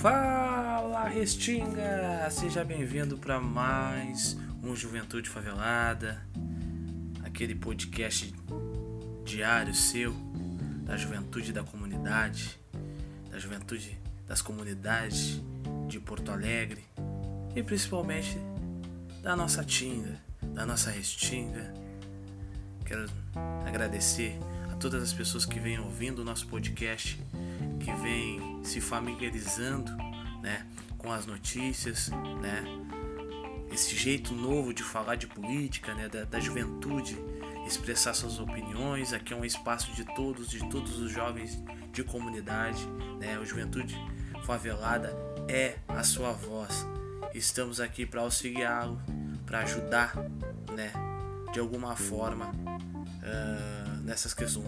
Fala Restinga! Seja bem-vindo para mais um Juventude Favelada, aquele podcast diário seu da juventude da comunidade, da juventude das comunidades de Porto Alegre e principalmente da nossa Tinga, da nossa Restinga. Quero agradecer a todas as pessoas que vêm ouvindo o nosso podcast, que vêm se familiarizando né, com as notícias, né, esse jeito novo de falar de política, né, da, da juventude expressar suas opiniões. Aqui é um espaço de todos, de todos os jovens de comunidade, né? A Juventude Favelada é a sua voz. Estamos aqui para auxiliá-lo, para ajudar, né? De alguma forma uh, nessas questões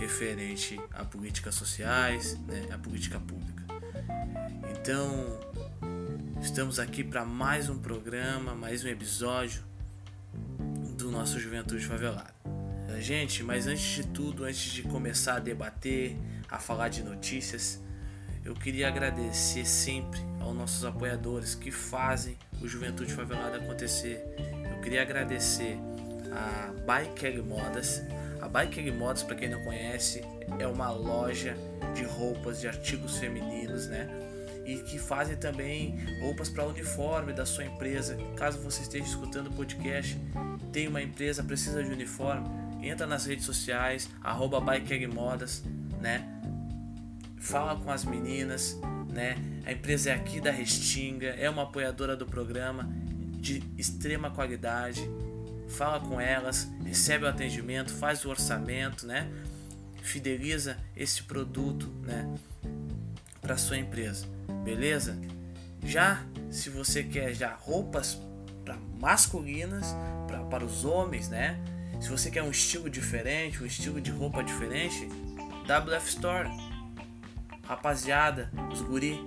referente a políticas sociais, né? A política pública. Então estamos aqui para mais um programa, mais um episódio do nosso Juventude Favelada. Gente, mas antes de tudo, antes de começar a debater, a falar de notícias, eu queria agradecer sempre aos nossos apoiadores que fazem o Juventude Favelada acontecer. Eu queria agradecer a Biker Modas. Biker Modas, para quem não conhece, é uma loja de roupas, de artigos femininos, né? E que fazem também roupas para uniforme da sua empresa. Caso você esteja escutando o podcast, tem uma empresa, precisa de uniforme, entra nas redes sociais, arroba Modas, né? Fala com as meninas, né? A empresa é aqui da Restinga, é uma apoiadora do programa de extrema qualidade. Fala com elas, recebe o atendimento, faz o orçamento, né? Fideliza esse produto, né? Para sua empresa, beleza? Já se você quer já roupas para masculinas, pra, para os homens, né? Se você quer um estilo diferente, um estilo de roupa diferente, WF Store. Rapaziada, os guri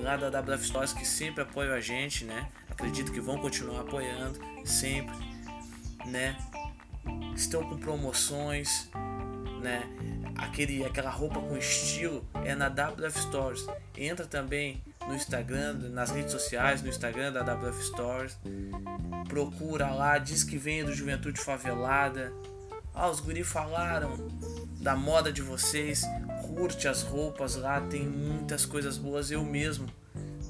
lá da WF Stores que sempre apoiam a gente, né? Acredito que vão continuar apoiando sempre, né? Estão com promoções, né? Aquele, aquela roupa com estilo é na WF Stores. Entra também no Instagram, nas redes sociais, no Instagram da WF Stores. Procura lá, diz que vem do Juventude Favelada. Ah, os guri falaram da moda de vocês. Curte as roupas lá, tem muitas coisas boas. Eu mesmo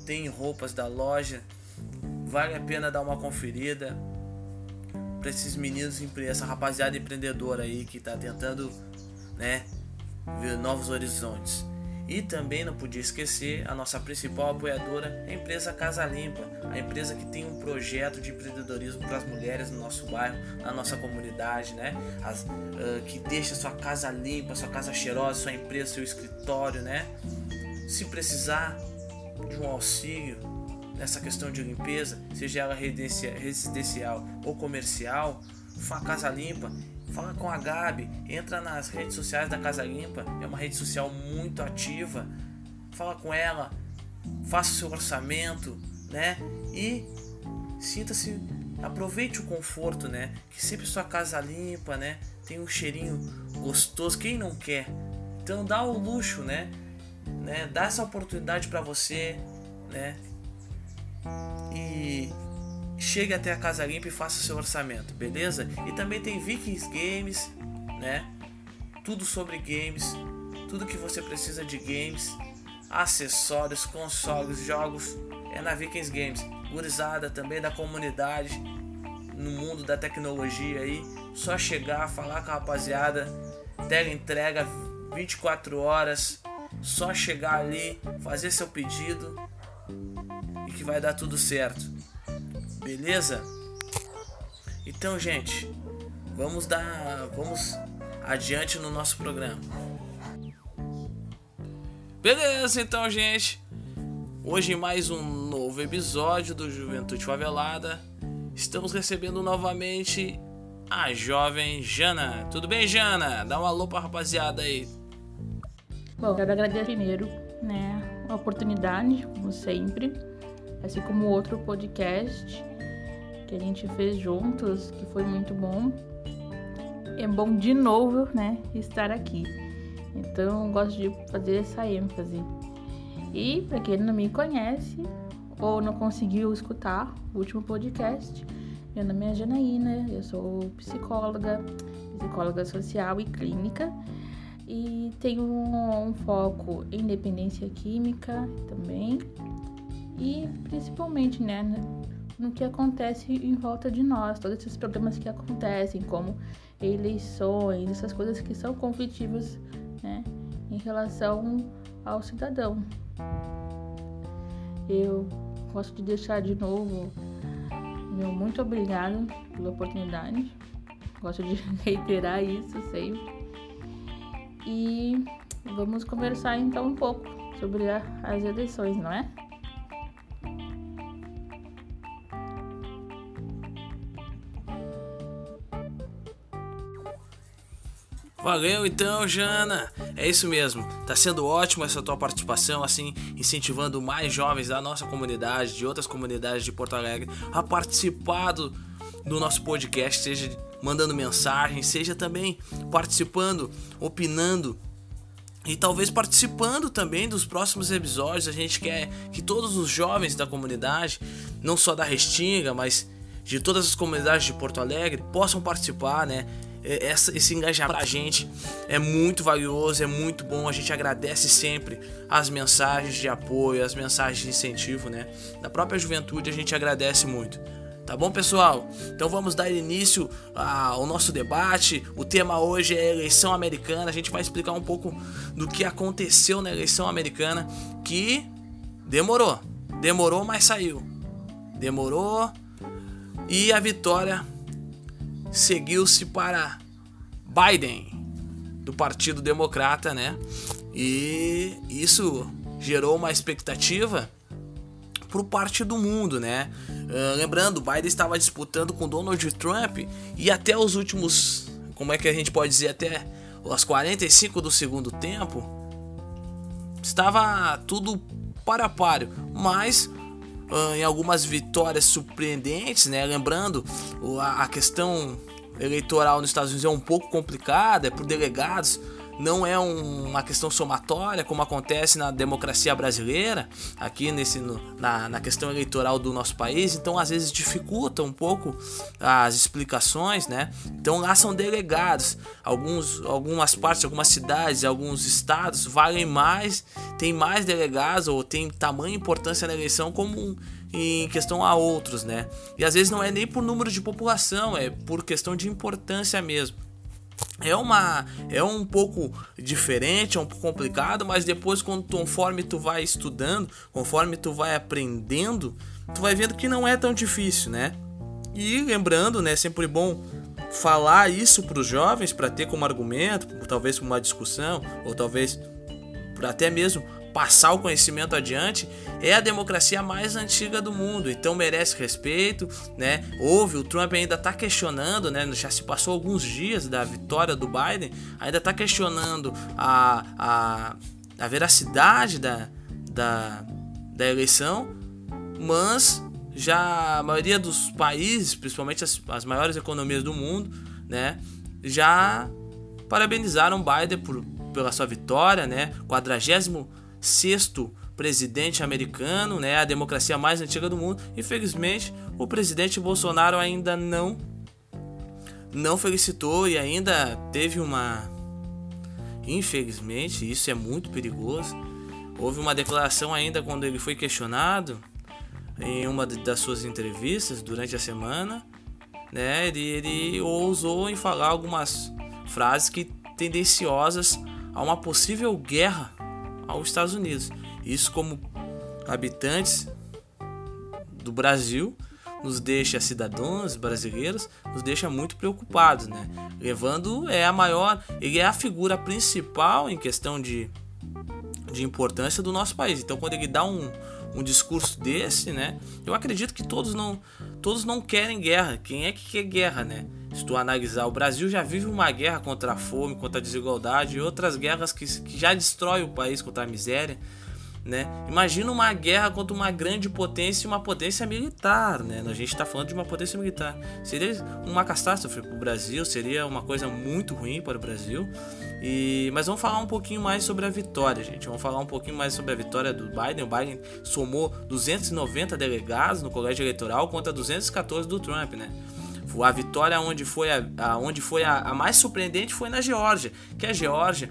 tenho roupas da loja. Vale a pena dar uma conferida para esses meninos, essa rapaziada empreendedora aí que tá tentando, né, ver novos horizontes. E também não podia esquecer a nossa principal apoiadora, a empresa Casa Limpa, a empresa que tem um projeto de empreendedorismo para as mulheres no nosso bairro, na nossa comunidade, né? As, uh, que deixa sua casa limpa, sua casa cheirosa, sua empresa, seu escritório, né? Se precisar de um auxílio nessa questão de limpeza, seja ela residencial ou comercial, a Casa Limpa Fala com a Gabi, entra nas redes sociais da Casa Limpa, é uma rede social muito ativa. Fala com ela, faça o seu orçamento, né? E sinta-se, aproveite o conforto, né? Que sempre sua casa limpa, né? Tem um cheirinho gostoso, quem não quer? Então dá o luxo, né? né? Dá essa oportunidade para você, né? E chegue até a Casa Limpa e faça o seu orçamento, beleza? E também tem Vikings Games, né? Tudo sobre games, tudo que você precisa de games, acessórios, consoles, jogos, é na Vikings Games. Gurizada também da comunidade, no mundo da tecnologia aí, só chegar, falar com a rapaziada, tela entrega 24 horas, só chegar ali, fazer seu pedido que vai dar tudo certo. Beleza? Então, gente, vamos dar, vamos adiante no nosso programa. Beleza, então, gente. Hoje mais um novo episódio do Juventude Favelada. Estamos recebendo novamente a jovem Jana. Tudo bem, Jana? Dá um alô pra rapaziada aí. Bom, quero agradecer primeiro, né, a oportunidade, como sempre, assim como outro podcast que a gente fez juntos, que foi muito bom. É bom de novo, né, estar aqui. Então, gosto de fazer essa ênfase. E para quem não me conhece ou não conseguiu escutar o último podcast, meu nome é Janaína, eu sou psicóloga, psicóloga social e clínica e tenho um, um foco em dependência química também e principalmente né, no que acontece em volta de nós, todos esses problemas que acontecem, como eleições, essas coisas que são conflitivas né, em relação ao cidadão. Eu gosto de deixar de novo meu muito obrigado pela oportunidade. Gosto de reiterar isso sempre. E vamos conversar então um pouco sobre a, as eleições, não é? Valeu então, Jana. É isso mesmo. Tá sendo ótimo essa tua participação, assim, incentivando mais jovens da nossa comunidade, de outras comunidades de Porto Alegre, a participar do, do nosso podcast, seja mandando mensagem, seja também participando, opinando e talvez participando também dos próximos episódios. A gente quer que todos os jovens da comunidade, não só da Restinga, mas de todas as comunidades de Porto Alegre, possam participar, né? É, essa, esse engajamento pra gente é muito valioso, é muito bom. A gente agradece sempre as mensagens de apoio, as mensagens de incentivo, né? Da própria juventude a gente agradece muito. Tá bom, pessoal? Então vamos dar início ao nosso debate. O tema hoje é eleição americana. A gente vai explicar um pouco do que aconteceu na eleição americana, que demorou. Demorou, mas saiu. Demorou. E a vitória seguiu-se para Biden, do Partido Democrata, né? E isso gerou uma expectativa por parte do mundo, né? Uh, lembrando, Biden estava disputando com Donald Trump e até os últimos, como é que a gente pode dizer, até as 45 do segundo tempo, estava tudo para páreo, mas uh, em algumas vitórias surpreendentes, né? Lembrando, a, a questão eleitoral nos Estados Unidos é um pouco complicada, é por delegados, não é um, uma questão somatória como acontece na democracia brasileira, aqui nesse, no, na, na questão eleitoral do nosso país, então às vezes dificulta um pouco as explicações, né? Então lá são delegados, alguns, algumas partes, algumas cidades, alguns estados valem mais, tem mais delegados ou tem tamanha importância na eleição como um, em questão a outros, né? E às vezes não é nem por número de população, é por questão de importância mesmo é uma é um pouco diferente, é um pouco complicado, mas depois quando conforme tu vai estudando, conforme tu vai aprendendo, tu vai vendo que não é tão difícil, né? E lembrando, né, é sempre bom falar isso para os jovens para ter como argumento, talvez uma discussão ou talvez até mesmo passar o conhecimento adiante, é a democracia mais antiga do mundo, então merece respeito, né? Houve, o Trump ainda está questionando, né? Já se passou alguns dias da vitória do Biden, ainda está questionando a, a, a veracidade da, da, da eleição, mas já a maioria dos países, principalmente as, as maiores economias do mundo, né? Já parabenizaram Biden por, pela sua vitória, né? 40 sexto presidente americano, né, a democracia mais antiga do mundo. Infelizmente, o presidente Bolsonaro ainda não não felicitou e ainda teve uma infelizmente, isso é muito perigoso. Houve uma declaração ainda quando ele foi questionado em uma das suas entrevistas durante a semana, né? Ele, ele ousou em falar algumas frases que tendenciosas a uma possível guerra aos Estados Unidos. Isso, como habitantes do Brasil, nos deixa cidadãos brasileiros, nos deixa muito preocupados, né? Levando é a maior, ele é a figura principal em questão de, de importância do nosso país. Então, quando ele dá um, um discurso desse, né? Eu acredito que todos não, todos não querem guerra. Quem é que quer guerra, né? Se tu analisar, o Brasil já vive uma guerra contra a fome, contra a desigualdade e outras guerras que, que já destrói o país contra a miséria. né? Imagina uma guerra contra uma grande potência e uma potência militar, né? A gente está falando de uma potência militar. Seria uma catástrofe para o Brasil, seria uma coisa muito ruim para o Brasil. E, mas vamos falar um pouquinho mais sobre a vitória, gente. Vamos falar um pouquinho mais sobre a vitória do Biden. O Biden somou 290 delegados no colégio eleitoral contra 214 do Trump, né? A vitória onde foi a, a onde foi a, a mais surpreendente foi na Geórgia, que a Geórgia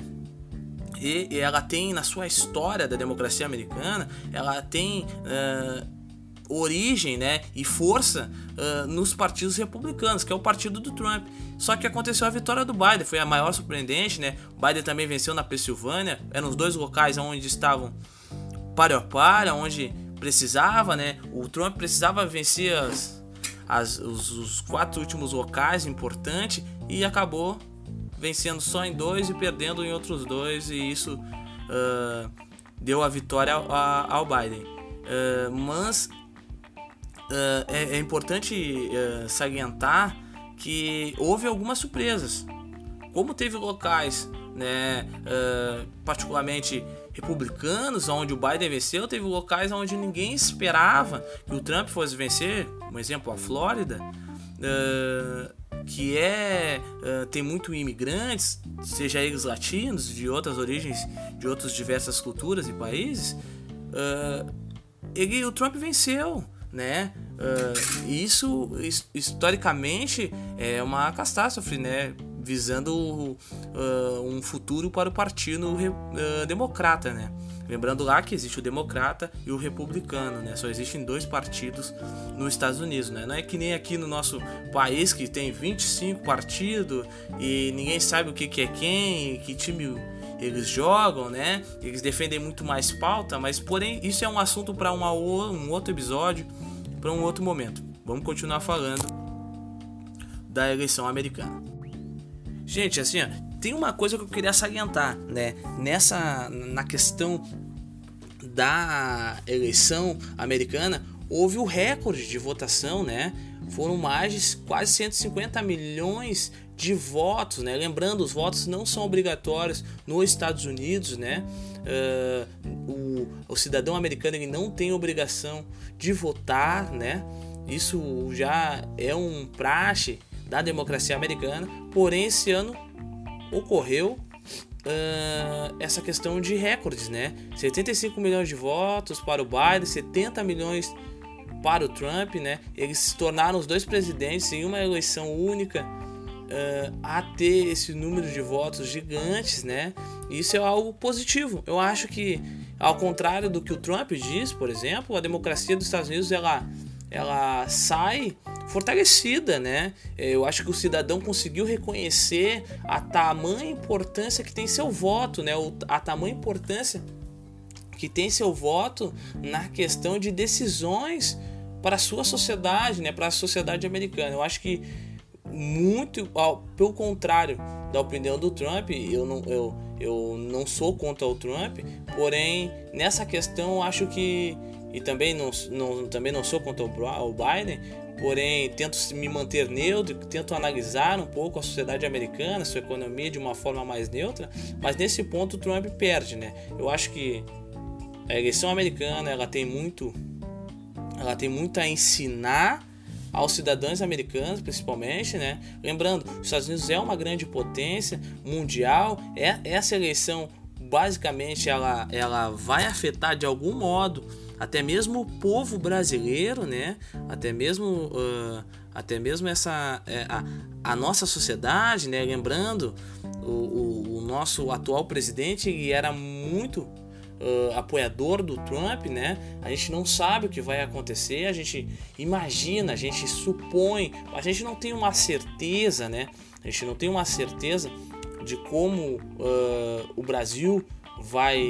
e ela tem na sua história da democracia americana, ela tem uh, origem né, e força uh, nos partidos republicanos, que é o partido do Trump. Só que aconteceu a vitória do Biden, foi a maior surpreendente, né? O Biden também venceu na Pensilvânia, eram os dois locais onde estavam para a onde precisava, né? O Trump precisava vencer as, as, os, os quatro últimos locais importantes e acabou vencendo só em dois e perdendo em outros dois, e isso uh, deu a vitória ao, ao Biden. Uh, mas uh, é, é, importante salientar que houve algumas surpresas. Como teve locais, né, particularmente republicanos, onde o Biden venceu, teve locais onde ninguém esperava que o Trump fosse vencer, um exemplo, a Flórida. Uh, que é uh, tem muito imigrantes, seja eles latinos, de outras origens, de outras diversas culturas e países, uh, ele, o Trump venceu, né? Isso historicamente é uma catástrofe, né? Visando uh, um futuro para o partido uh, democrata, né? Lembrando lá que existe o democrata e o republicano, né? Só existem dois partidos nos Estados Unidos, né? Não é que nem aqui no nosso país que tem 25 partidos e ninguém sabe o que, que é quem, que time eles jogam, né? Eles defendem muito mais pauta, mas porém isso é um assunto para um outro episódio, para um outro momento. Vamos continuar falando da eleição americana. Gente, assim, ó, tem uma coisa que eu queria salientar, né? Nessa na questão da eleição americana, houve o recorde de votação, né? Foram mais de quase 150 milhões de votos, né? Lembrando, os votos não são obrigatórios nos Estados Unidos, né? Uh, o, o, cidadão americano ele não tem obrigação de votar, né? Isso já é um praxe da democracia americana. Porém, esse ano ocorreu uh, essa questão de recordes, né? 75 milhões de votos para o Biden, 70 milhões para o Trump, né? Eles se tornaram os dois presidentes em uma eleição única uh, a ter esse número de votos gigantes, né? Isso é algo positivo. Eu acho que, ao contrário do que o Trump diz, por exemplo, a democracia dos Estados Unidos ela, ela sai fortalecida, né? Eu acho que o cidadão conseguiu reconhecer a tamanha importância que tem seu voto, né? A tamanha importância que tem seu voto na questão de decisões para a sua sociedade, né? Para a sociedade americana. Eu acho que muito ao, pelo contrário da opinião do Trump, eu não, eu, eu não sou contra o Trump, porém nessa questão acho que e também não, não, também não sou contra o Biden, porém tento me manter neutro, tento analisar um pouco a sociedade americana, sua economia de uma forma mais neutra, mas nesse ponto o Trump perde, né? Eu acho que a eleição americana ela tem muito, ela tem muito a ensinar aos cidadãos americanos, principalmente, né? Lembrando, os Estados Unidos é uma grande potência mundial, é essa eleição basicamente ela, ela vai afetar de algum modo até mesmo o povo brasileiro, né? Até mesmo, uh, até mesmo essa é, a, a, nossa sociedade, né? Lembrando o, o, o nosso atual presidente ele era muito uh, apoiador do Trump, né? A gente não sabe o que vai acontecer, a gente imagina, a gente supõe, a gente não tem uma certeza, né? A gente não tem uma certeza de como uh, o Brasil vai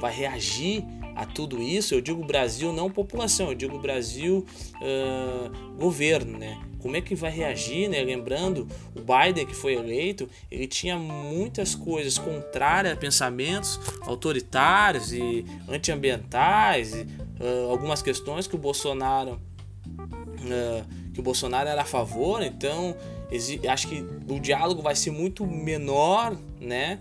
vai reagir a tudo isso, eu digo Brasil, não população, eu digo Brasil uh, governo, né? Como é que vai reagir, né? Lembrando, o Biden que foi eleito, ele tinha muias coisas contrárias a pensamentos autoritários e antiambientais, e, uh, algumas questões que o Bolsonaro uh, que o Bolsonaro era a favor, então acho que o diálogo vai ser muito menor, né?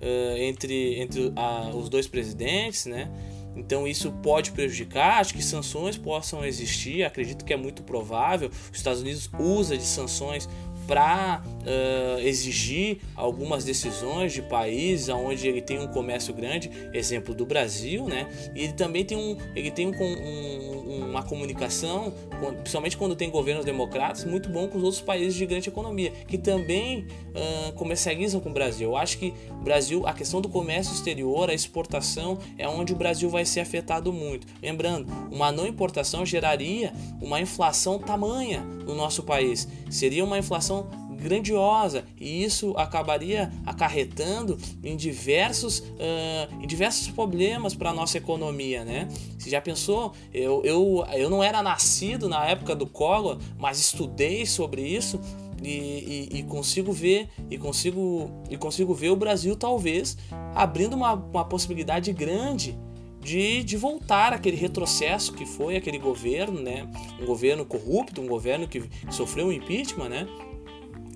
uh, entre, entre os dois presidentes, né? Então isso pode prejudicar. Acho que sanções possam existir. Acredito que é muito provável. Os Estados Unidos usa de sanções para uh, exigir algumas decisões de países onde ele tem um comércio grande, exemplo do Brasil, né? E ele também tem, um, ele tem um, um, uma comunicação, principalmente quando tem governos democratas, muito bom com os outros países de grande economia, que também uh, comercializam com o Brasil. Eu acho que Brasil, a questão do comércio exterior, a exportação, é onde o Brasil vai ser afetado muito. Lembrando, uma não importação geraria uma inflação tamanha no nosso país. Seria uma inflação grandiosa e isso acabaria acarretando em diversos, uh, em diversos problemas para a nossa economia, né? Você já pensou? Eu, eu, eu não era nascido na época do Collor, mas estudei sobre isso e, e, e, consigo ver e consigo e consigo ver o Brasil talvez abrindo uma, uma possibilidade grande de, de voltar aquele retrocesso que foi aquele governo, né? Um governo corrupto, um governo que sofreu um impeachment, né?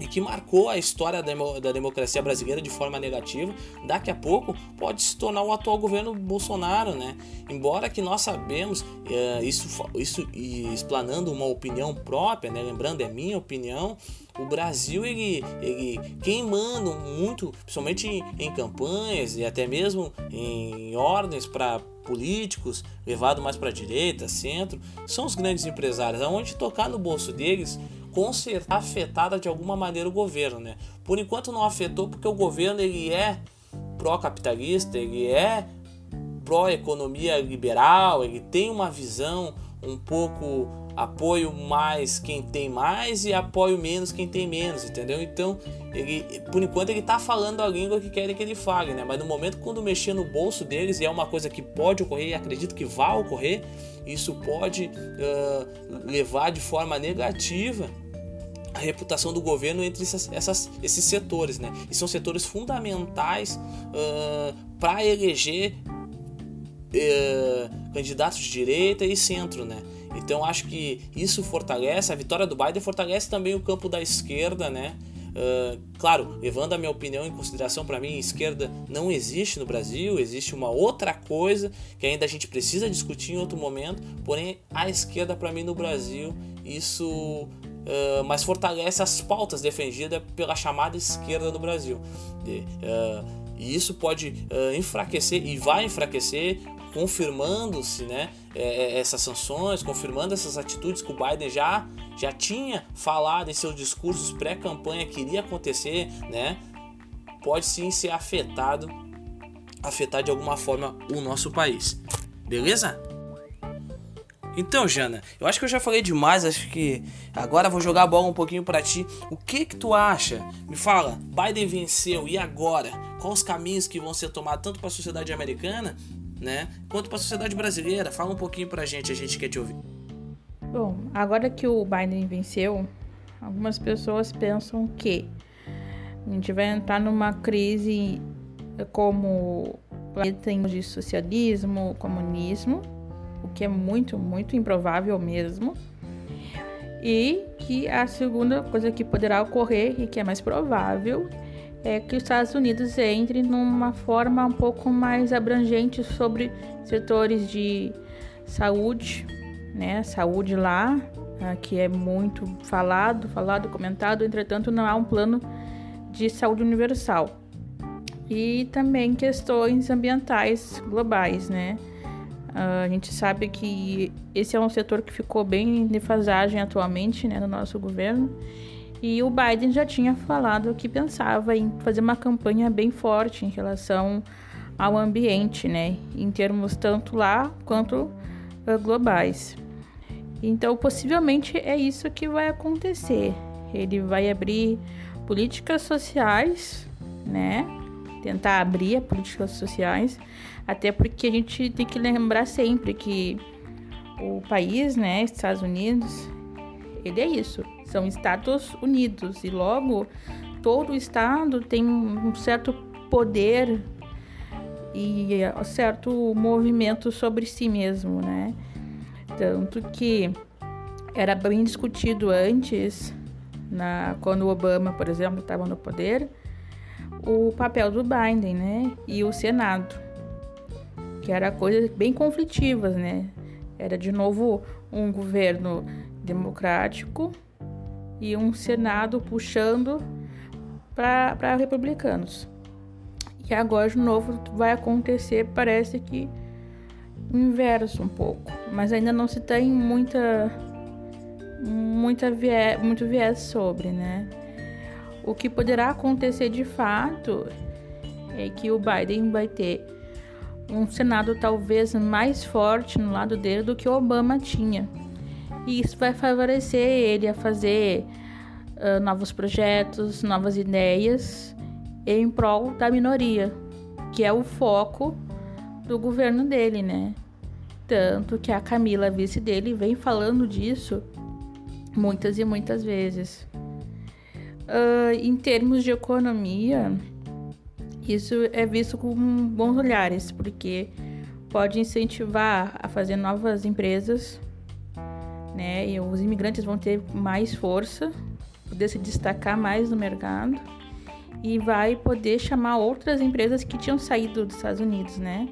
E que marcou a história da democracia brasileira de forma negativa, daqui a pouco pode se tornar o atual governo Bolsonaro, né? Embora que nós sabemos, é, isso, isso explanando uma opinião própria, né? lembrando, é minha opinião, o Brasil, ele, ele quem manda muito, principalmente em, campanhas e até mesmo em ordens para políticos, levado mais para a direita, centro, são os grandes empresários, aonde tocar no bolso deles, afetada de alguma maneira o governo, né? Por enquanto não afetou porque o governo ele é pró-capitalista, ele é pró-economia liberal, ele tem uma visão um pouco apoio mais quem tem mais e apoio menos quem tem menos, entendeu? Então, ele, por enquanto ele tá falando a língua que querem que ele fale, né? Mas no momento quando mexer no bolso deles, e é uma coisa que pode ocorrer e acredito que vai ocorrer, isso pode uh, levar de forma negativa a reputação do governo entre essas, essas, esses setores, né? E são setores fundamentais uh, para eleger uh, candidatos de direita e centro, né? Então acho que isso fortalece, a vitória do Biden fortalece também o campo da esquerda, né? Uh, claro, levando a minha opinião em consideração, para mim, esquerda não existe no Brasil, existe uma outra coisa que ainda a gente precisa discutir em outro momento, porém, a esquerda, para mim, no Brasil, isso uh, mais fortalece as pautas defendidas pela chamada esquerda no Brasil. Uh, e isso pode enfraquecer e vai enfraquecer confirmando-se né, é, é, essas sanções, confirmando essas atitudes que o Biden já, já tinha falado em seus discursos pré-campanha que iria acontecer, né, pode sim ser afetado, afetar de alguma forma o nosso país. Beleza? Então, Jana, eu acho que eu já falei demais, acho que agora vou jogar a bola um pouquinho para ti. O que que tu acha? Me fala, Biden venceu e agora? Quais os caminhos que vão ser tomados tanto para a sociedade americana né? Quanto para a sociedade brasileira, fala um pouquinho para a gente, a gente quer te ouvir. Bom, agora que o Biden venceu, algumas pessoas pensam que a gente vai entrar numa crise como planeta de socialismo, comunismo, o que é muito, muito improvável mesmo. E que a segunda coisa que poderá ocorrer e que é mais provável é que os Estados Unidos entre numa forma um pouco mais abrangente sobre setores de saúde, né? Saúde lá, ah, que é muito falado, falado, comentado, entretanto não há um plano de saúde universal. E também questões ambientais globais, né? Uh, a gente sabe que esse é um setor que ficou bem em defasagem atualmente né, no nosso governo e o Biden já tinha falado que pensava em fazer uma campanha bem forte em relação ao ambiente, né? Em termos tanto lá quanto uh, globais. Então, possivelmente é isso que vai acontecer. Ele vai abrir políticas sociais, né? Tentar abrir políticas sociais, até porque a gente tem que lembrar sempre que o país, né, Estados Unidos, ele é isso, são Estados Unidos e logo todo estado tem um certo poder e um certo movimento sobre si mesmo, né? Tanto que era bem discutido antes, na, quando o Obama, por exemplo, estava no poder, o papel do Biden, né? E o Senado, que era coisas bem conflitivas, né? Era de novo um governo democrático e um Senado puxando para republicanos. E agora de novo vai acontecer, parece que inverso um pouco, mas ainda não se tem muita muita muito viés sobre, né? O que poderá acontecer de fato é que o Biden vai ter um Senado talvez mais forte no lado dele do que o Obama tinha. E isso vai favorecer ele a fazer uh, novos projetos, novas ideias em prol da minoria, que é o foco do governo dele, né? Tanto que a Camila, vice dele, vem falando disso muitas e muitas vezes. Uh, em termos de economia, isso é visto com bons olhares, porque pode incentivar a fazer novas empresas, né? E os imigrantes vão ter mais força, poder se destacar mais no mercado e vai poder chamar outras empresas que tinham saído dos Estados Unidos, né?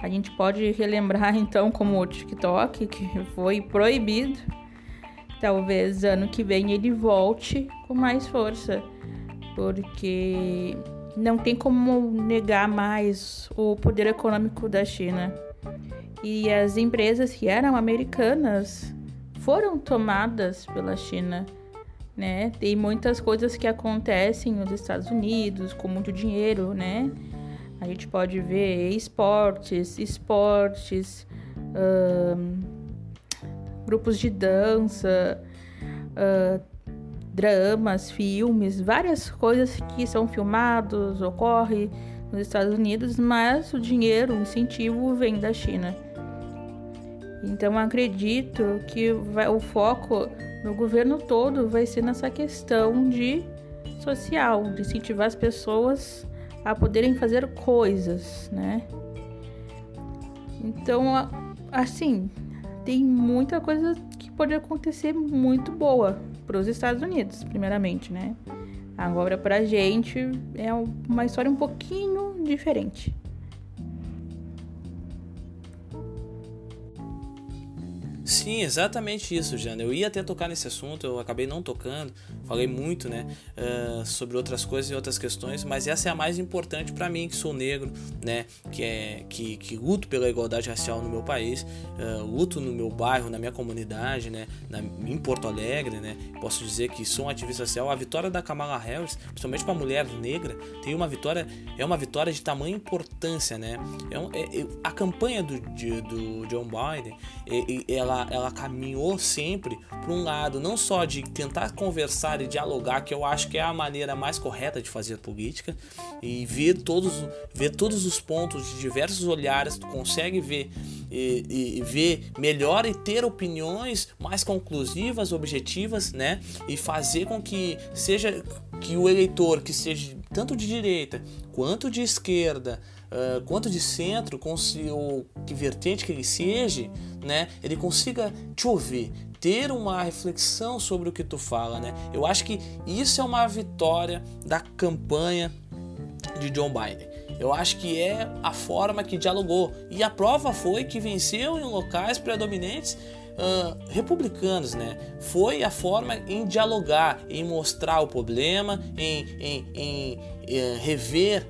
A gente pode relembrar então como o TikTok, que foi proibido. Talvez ano que vem ele volte com mais força, porque não tem como negar mais o poder econômico da China. E as empresas que eram americanas foram tomadas pela China. Né? Tem muitas coisas que acontecem nos Estados Unidos com muito dinheiro, né? A gente pode ver esportes, esportes, grupos de dança, uh, dramas, filmes, várias coisas que são filmados, ocorre nos Estados Unidos, mas o dinheiro, o incentivo vem da China. Então acredito que vai, o foco no governo todo vai ser nessa questão de social, de incentivar as pessoas a poderem fazer coisas, né? Então, assim, tem muita coisa que pode acontecer muito boa para os Estados Unidos, primeiramente, né? Agora, para a gente, é uma história um pouquinho diferente. Sim, exatamente isso, Jana. Eu ia até tocar nesse assunto, eu acabei não tocando, falei muito, né, uh, sobre outras coisas e outras questões, mas essa é a mais importante para mim, que sou negro, né, que é que, que luto pela igualdade racial no meu país, uh, luto no meu bairro, na minha comunidade, né, na, em Porto Alegre, né. Posso dizer que sou um ativista social. A vitória da Kamala Harris, principalmente para mulher negra, tem uma vitória, é uma vitória de tamanha importância, né. É, um, é, é a campanha do, de, do John Biden, é, ela ela, caminhou sempre para um lado não só de tentar conversar e dialogar, que eu acho que é a maneira mais correta de fazer política, e ver todos, ver todos os pontos de diversos olhares, tu consegue ver e, e, e ver melhor e ter opiniões mais conclusivas, objetivas, né? E fazer com que seja que o eleitor que seja tanto de direita quanto de esquerda uh, quanto de centro, o que vertente que ele seja, né, ele consiga te ouvir, ter uma reflexão sobre o que tu fala, né? Eu acho que isso é uma vitória da campanha de John Biden. Eu acho que é a forma que dialogou. E a prova foi que venceu em locais predominantes uh, republicanos, né? Foi a forma em dialogar, em mostrar o problema, em, em, em, em eh, rever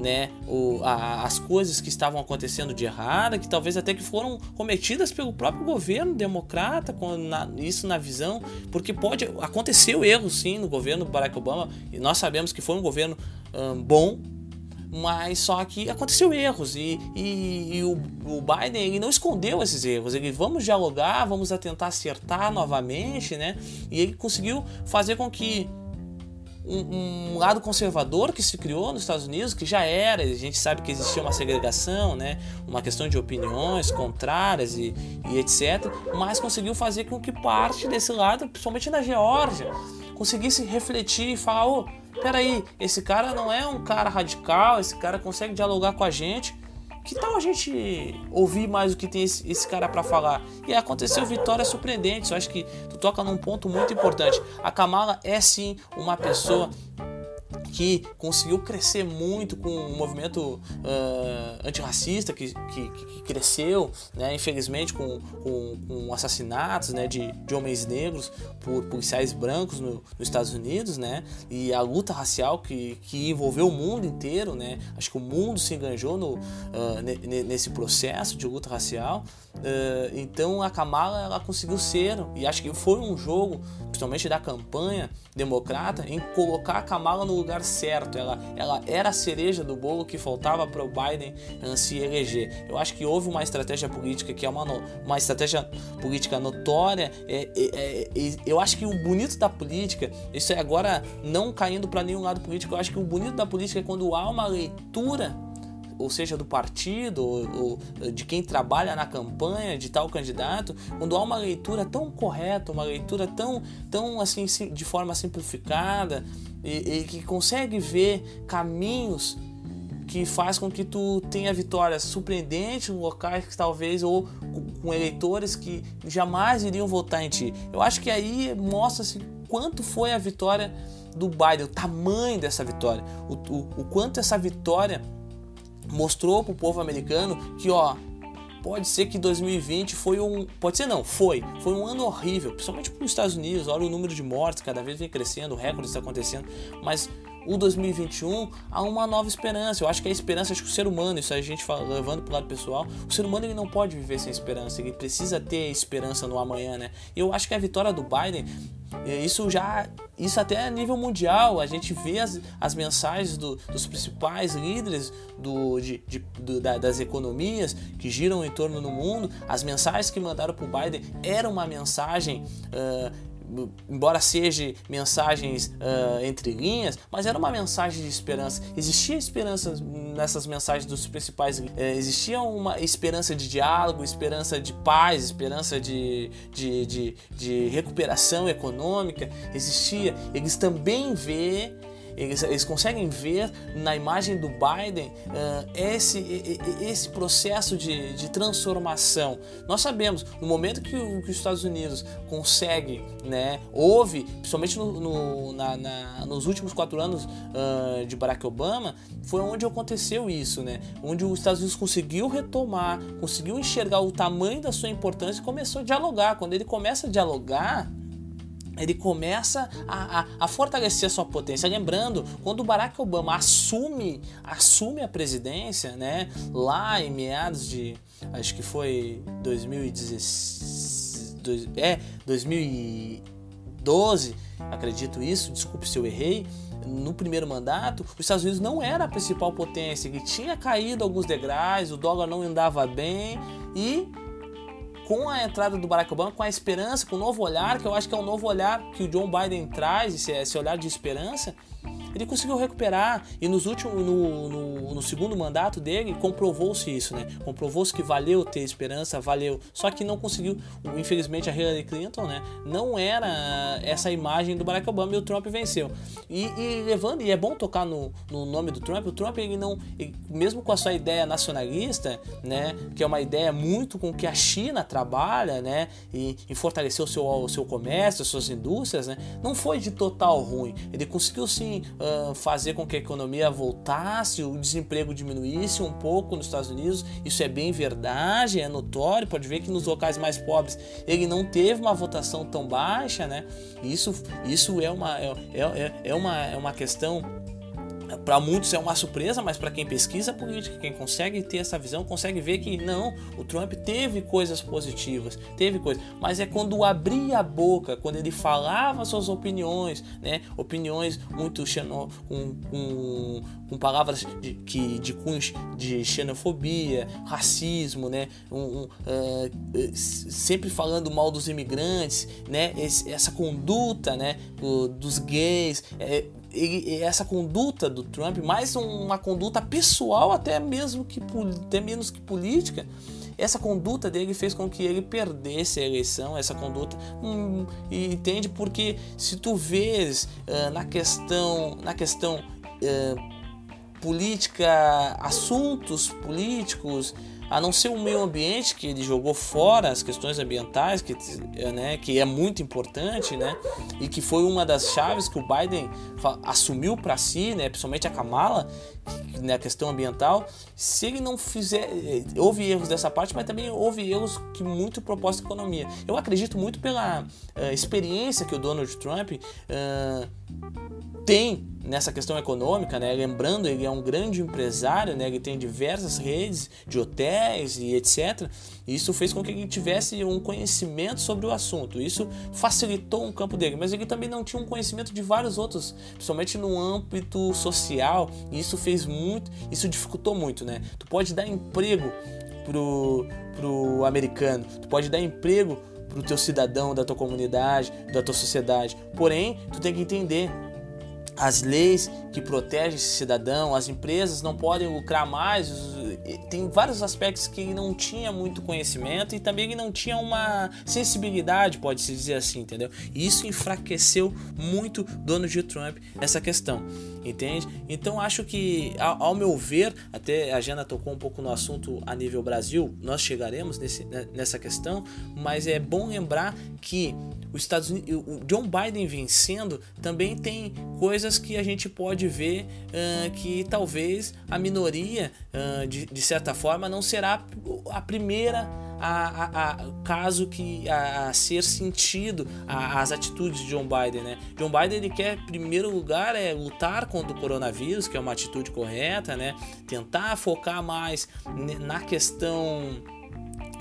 né, o, a, as coisas que estavam acontecendo de errada, que talvez até que foram cometidas pelo próprio governo democrata, com, na, isso na visão, porque pode aconteceu erro sim no governo Barack Obama, e nós sabemos que foi um governo um, bom, mas só que aconteceu erros e, e, e o, o, Biden ele não escondeu esses erros. Ele vamos dialogar, vamos tentar acertar novamente, né? E ele conseguiu fazer com que um, um, lado conservador que se criou nos Estados Unidos, que já era, a gente sabe que existia uma segregação, né, uma questão de opiniões contrárias e, e etc., mas conseguiu fazer com que parte desse lado, principalmente na Geórgia, conseguisse refletir e falar: oh, peraí, esse cara não é um cara radical, esse cara consegue dialogar com a gente que tal a gente ouvir mais o que tem esse, esse cara para falar? E aconteceu vitórias surpreendentes. Eu acho que tu toca num ponto muito importante. A Kamala é sim uma pessoa que conseguiu crescer muito com o movimento uh, antirracista que, que, que, cresceu, né, infelizmente, com, com, com assassinatos né, de, de homens negros por policiais brancos no, nos Estados Unidos, né, e a luta racial que, que envolveu o mundo inteiro, né, acho que o mundo se enganjou no, uh, nesse processo de luta racial. Uh, então a Kamala ela conseguiu ser, e acho que foi um jogo, principalmente da campanha democrata, em colocar a Kamala no lugar certo. Ela, ela era a cereja do bolo que faltava para o Biden se eleger. Eu acho que houve uma estratégia política que é uma, uma estratégia política notória. É, é, é, eu acho que o bonito da política, isso é agora não caindo para nenhum lado político, eu acho que o bonito da política é quando há uma leitura ou seja do partido, ou, ou, de quem trabalha na campanha de tal candidato, quando há uma leitura tão correta, uma leitura tão, tão assim de forma simplificada e, e que consegue ver caminhos que faz com que tu tenha vitórias surpreendentes em locais que talvez ou com eleitores que jamais iriam votar em ti. Eu acho que aí mostra-se quanto foi a vitória do Biden, o tamanho dessa vitória, o, o, o quanto essa vitória mostrou para o povo americano que, ó, pode ser que 2020 foi um. Pode ser não, foi. Foi um ano horrível, principalmente para os Estados Unidos. Olha o número de mortes, cada vez vem crescendo, o recorde está acontecendo. Mas o 2021 há uma nova esperança. Eu acho que a esperança, acho que o ser humano, isso a gente fala, levando o lado pessoal, o ser humano ele não pode viver sem esperança, ele precisa ter esperança no amanhã, né? Eu acho que a vitória do Biden, eh, isso já, isso até a nível mundial, a gente vê as, as mensagens do, dos principais líderes do, de, de, do, da, das economias que giram em torno do mundo, as mensagens que mandaram para o Biden eram uma mensagem uh, embora seja mensagens uh, entre linhas, mas era uma mensagem de esperança. Existia esperança nessas mensagens dos principais. Uh, existia uma esperança de diálogo, esperança de paz, esperança de, de, de, de recuperação econômica. Existia. Eles também vê eles, eles conseguem ver na imagem do Biden uh, esse, esse processo de, de transformação. Nós sabemos, no momento que, o, que os Estados Unidos consegue, né, houve, principalmente no, no, na, na, nos últimos quatro anos uh, de Barack Obama, foi onde aconteceu isso, né? Onde os Estados Unidos conseguiu retomar, conseguiu enxergar o tamanho da sua importância e começou a dialogar. Quando ele começa a dialogar, ele começa a, a, a, fortalecer a sua potência. Lembrando, quando o Barack Obama assume, assume a presidência, né, lá em meados de, acho que foi 2016, dois, é, 2012, acredito isso, desculpe se eu errei, no primeiro mandato, os Estados Unidos não era a principal potência, ele tinha caído alguns degraus, o dólar não andava bem e com a entrada do Barack Obama, com a esperança, com o novo olhar, que eu acho que é um novo olhar que o John Biden traz, esse, esse olhar de esperança, ele conseguiu recuperar e nos últimos, no, no, no segundo mandato dele comprovou-se isso, né? Comprovou-se que valeu ter esperança, valeu. Só que não conseguiu, infelizmente a Hillary Clinton, né? Não era essa imagem do Barack Obama e o Trump venceu. E, e levando, e é bom tocar no, no nome do Trump, o Trump ele não, ele, mesmo com a sua ideia nacionalista, né? Que é uma ideia muito com que a China trabalha, né? E, e fortalecer o seu, o seu comércio, as suas indústrias, né? Não foi de total ruim. Ele conseguiu sim fazer com que a economia voltasse, o desemprego diminuísse um pouco nos Estados Unidos. Isso é bem verdade, é notório. Pode ver que nos locais mais pobres ele não teve uma votação tão baixa, né? Isso, isso é, uma, é, é, é uma, é uma questão para muitos é uma surpresa, mas para quem pesquisa política, quem consegue ter essa visão, consegue ver que não, o Trump teve coisas positivas, teve coisas, mas é quando abria a boca, quando ele falava suas opiniões, né, opiniões muito xeno, com, com, com palavras de, que, de cunhos de xenofobia, racismo, né, um, um, uh, sempre falando mal dos imigrantes, né, esse, essa conduta, né, dos gays, é, ele, essa conduta do Trump, mais uma conduta pessoal até mesmo que até menos que política, essa conduta dele fez com que ele perdesse a eleição, essa conduta. Hum, entende? Porque se tu vês uh, na questão na questão uh, política, assuntos políticos a não ser o meio ambiente que ele jogou fora as questões ambientais que, né, que é muito importante né e que foi uma das chaves que o Biden assumiu para si né principalmente a Kamala na né, questão ambiental. Se ele não fizer eh, houve erros dessa parte mas também houve erros que muito proposta economia. Eu acredito muito pela uh, experiência que o Donald Trump uh, tem nessa questão econômica, né? Lembrando, ele é um grande empresário, né? Ele tem diversas redes de hotéis e etc. Isso fez com que ele tivesse um conhecimento sobre o assunto. Isso facilitou um campo dele, mas ele também não tinha um conhecimento de vários outros, principalmente no âmbito social. E isso fez muito, isso dificultou muito, né? Tu pode dar emprego pro, pro americano, tu pode dar emprego pro teu cidadão da tua comunidade, da tua sociedade. Porém, tu tem que entender as leis que protegem esse cidadão, as empresas não podem lucrar mais, tem vários aspectos que ele não tinha muito conhecimento e também ele não tinha uma sensibilidade, pode-se dizer assim, entendeu? E isso enfraqueceu muito Donald Trump essa questão, entende? Então acho que, ao, ao meu ver, até a Jana tocou um pouco no assunto a nível Brasil, nós chegaremos nesse, né, nessa questão, mas é bom lembrar que os Estados Unidos, o John Biden vencendo também tem coisas que a gente pode ver uh, que talvez a minoria, uh, de, de certa forma, não será a primeira a, a, a, caso que a, a ser sentido as atitudes de John Biden, né? John Biden ele quer, em primeiro lugar, é lutar contra o coronavírus, que é uma atitude correta, né? Tentar focar mais na questão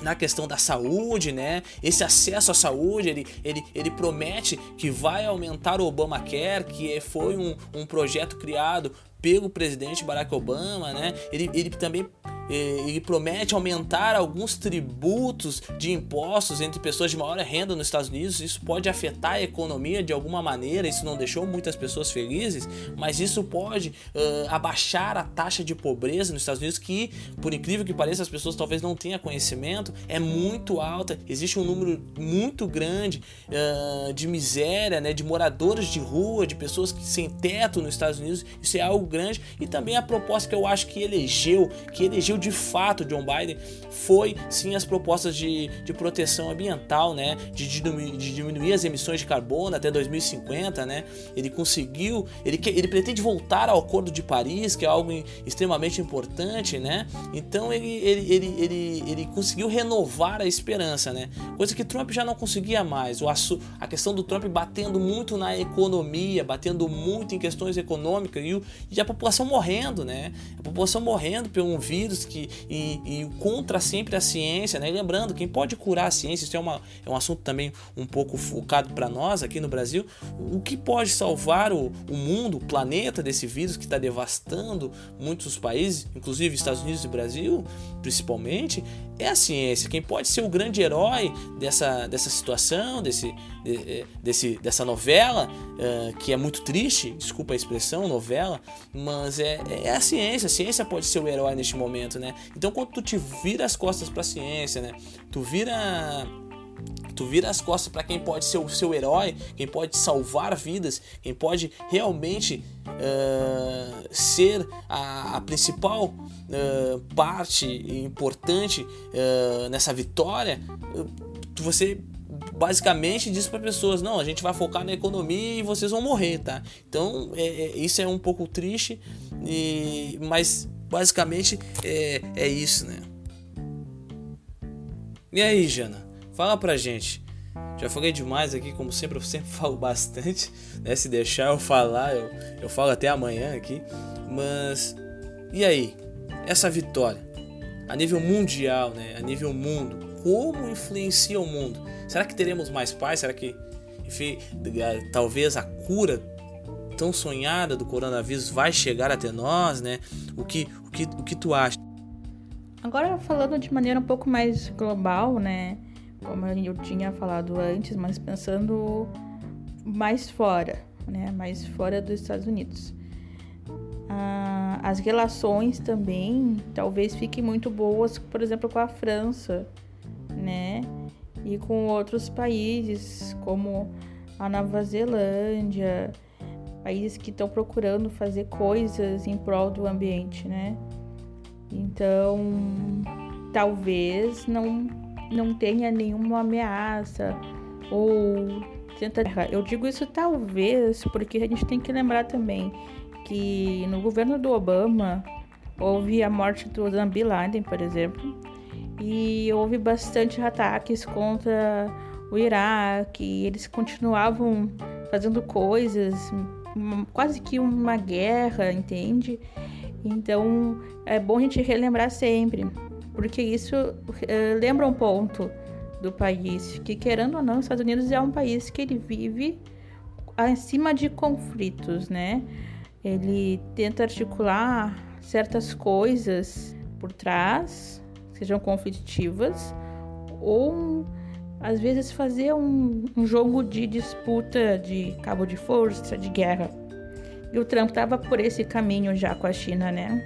na questão da saúde, né? Esse acesso à saúde, ele, ele, ele promete que vai aumentar o Obamacare, que foi um, um projeto criado pelo presidente Barack Obama, né? Ele, ele também ele promete aumentar alguns tributos de impostos entre pessoas de maior renda nos Estados Unidos. Isso pode afetar a economia de alguma maneira. Isso não deixou muitas pessoas felizes, mas isso pode uh, abaixar a taxa de pobreza nos Estados Unidos, que, por incrível que pareça, as pessoas talvez não tenham conhecimento, é muito alta. Existe um número muito grande uh, de miséria, né, de moradores de rua, de pessoas que sem teto nos Estados Unidos. Isso é algo grande. E também a proposta que eu acho que elegeu, que elegeu de fato John Biden foi sim as propostas de, de proteção ambiental, né? De, diminuir, de diminuir as emissões de carbono até 2050, né? Ele conseguiu, ele, ele pretende voltar ao Acordo de Paris, que é algo extremamente importante, né? Então ele, ele, ele, ele, ele conseguiu renovar a esperança, né? Coisa que Trump já não conseguia mais. O, a questão do Trump batendo muito na economia, batendo muito em questões econômicas e, e a população morrendo, né? A população morrendo por um vírus que e, e contra sempre a ciência, né? E lembrando, quem pode curar a ciência, isso é, uma, é um assunto também um pouco focado para nós aqui no Brasil. O que pode salvar o, o mundo, o planeta desse vírus que está devastando muitos países, inclusive Estados Unidos e Brasil, principalmente, é a ciência. Quem pode ser o grande herói dessa, dessa situação, desse, de, desse, dessa novela, uh, que é muito triste, desculpa a expressão, novela, mas é, é a ciência. A ciência pode ser o herói neste momento, né? Então quando tu te vira as costas para a ciência, né? Tu vira tu vira as costas para quem pode ser o seu herói, quem pode salvar vidas, quem pode realmente uh, ser a, a principal uh, parte importante uh, nessa vitória, você basicamente diz para pessoas: não, a gente vai focar na economia e vocês vão morrer, tá? Então é, é, isso é um pouco triste, e, mas basicamente é, é isso, né? E aí, Jana? Fala pra gente. Já falei demais aqui, como sempre, eu sempre falo bastante, né? Se deixar eu falar, eu, eu falo até amanhã aqui. Mas, e aí? Essa vitória, a nível mundial, né? A nível mundo, como influencia o mundo? Será que teremos mais paz? Será que, enfim, talvez a cura tão sonhada do coronavírus vai chegar até nós, né? O que, o que, o que tu acha? Agora falando de maneira um pouco mais global, né? Como eu tinha falado antes, mas pensando mais fora, né? Mais fora dos Estados Unidos. Ah, as relações também talvez fiquem muito boas, por exemplo, com a França, né? E com outros países como a Nova Zelândia, países que estão procurando fazer coisas em prol do ambiente, né? Então, talvez não, não tenha nenhuma ameaça ou tenta. Eu digo isso talvez porque a gente tem que lembrar também que no governo do Obama houve a morte do Osama Bin Laden, por exemplo, e houve bastante ataques contra o Iraque. Eles continuavam fazendo coisas, quase que uma guerra, entende? Então é bom a gente relembrar sempre, porque isso uh, lembra um ponto do país, que querendo ou não, os Estados Unidos é um país que ele vive acima de conflitos, né? Ele tenta articular certas coisas por trás, sejam conflitivas, ou às vezes fazer um, um jogo de disputa de cabo de força, de guerra. E o Trump estava por esse caminho já com a China, né?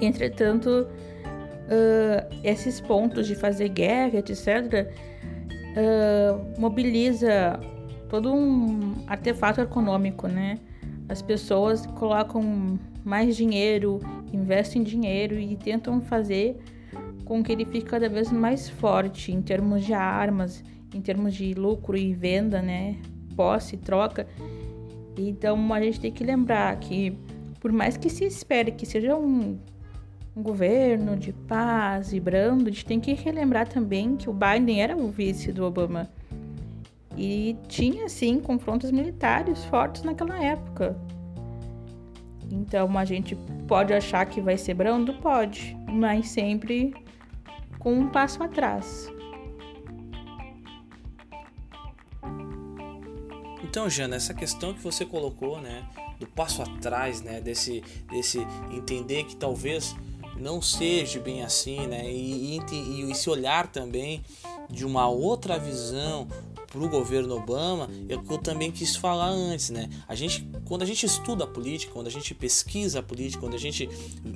Entretanto, uh, esses pontos de fazer guerra, etc., uh, mobiliza todo um artefato econômico, né? As pessoas colocam mais dinheiro, investem dinheiro e tentam fazer com que ele fique cada vez mais forte em termos de armas, em termos de lucro e venda, né? Posse, troca. Então a gente tem que lembrar que, por mais que se espere que seja um, um governo de paz e brando, a gente tem que relembrar também que o Biden era o vice do Obama. E tinha, sim, confrontos militares fortes naquela época. Então a gente pode achar que vai ser brando? Pode, mas sempre com um passo atrás. Então, Jana, essa questão que você colocou, né, do passo atrás, né, desse, desse entender que talvez não seja bem assim, né, e, e, esse olhar também de uma outra visão para o governo Obama, é o que eu também quis falar antes, né? A gente, quando a gente estuda a política, quando a gente pesquisa a política, quando a gente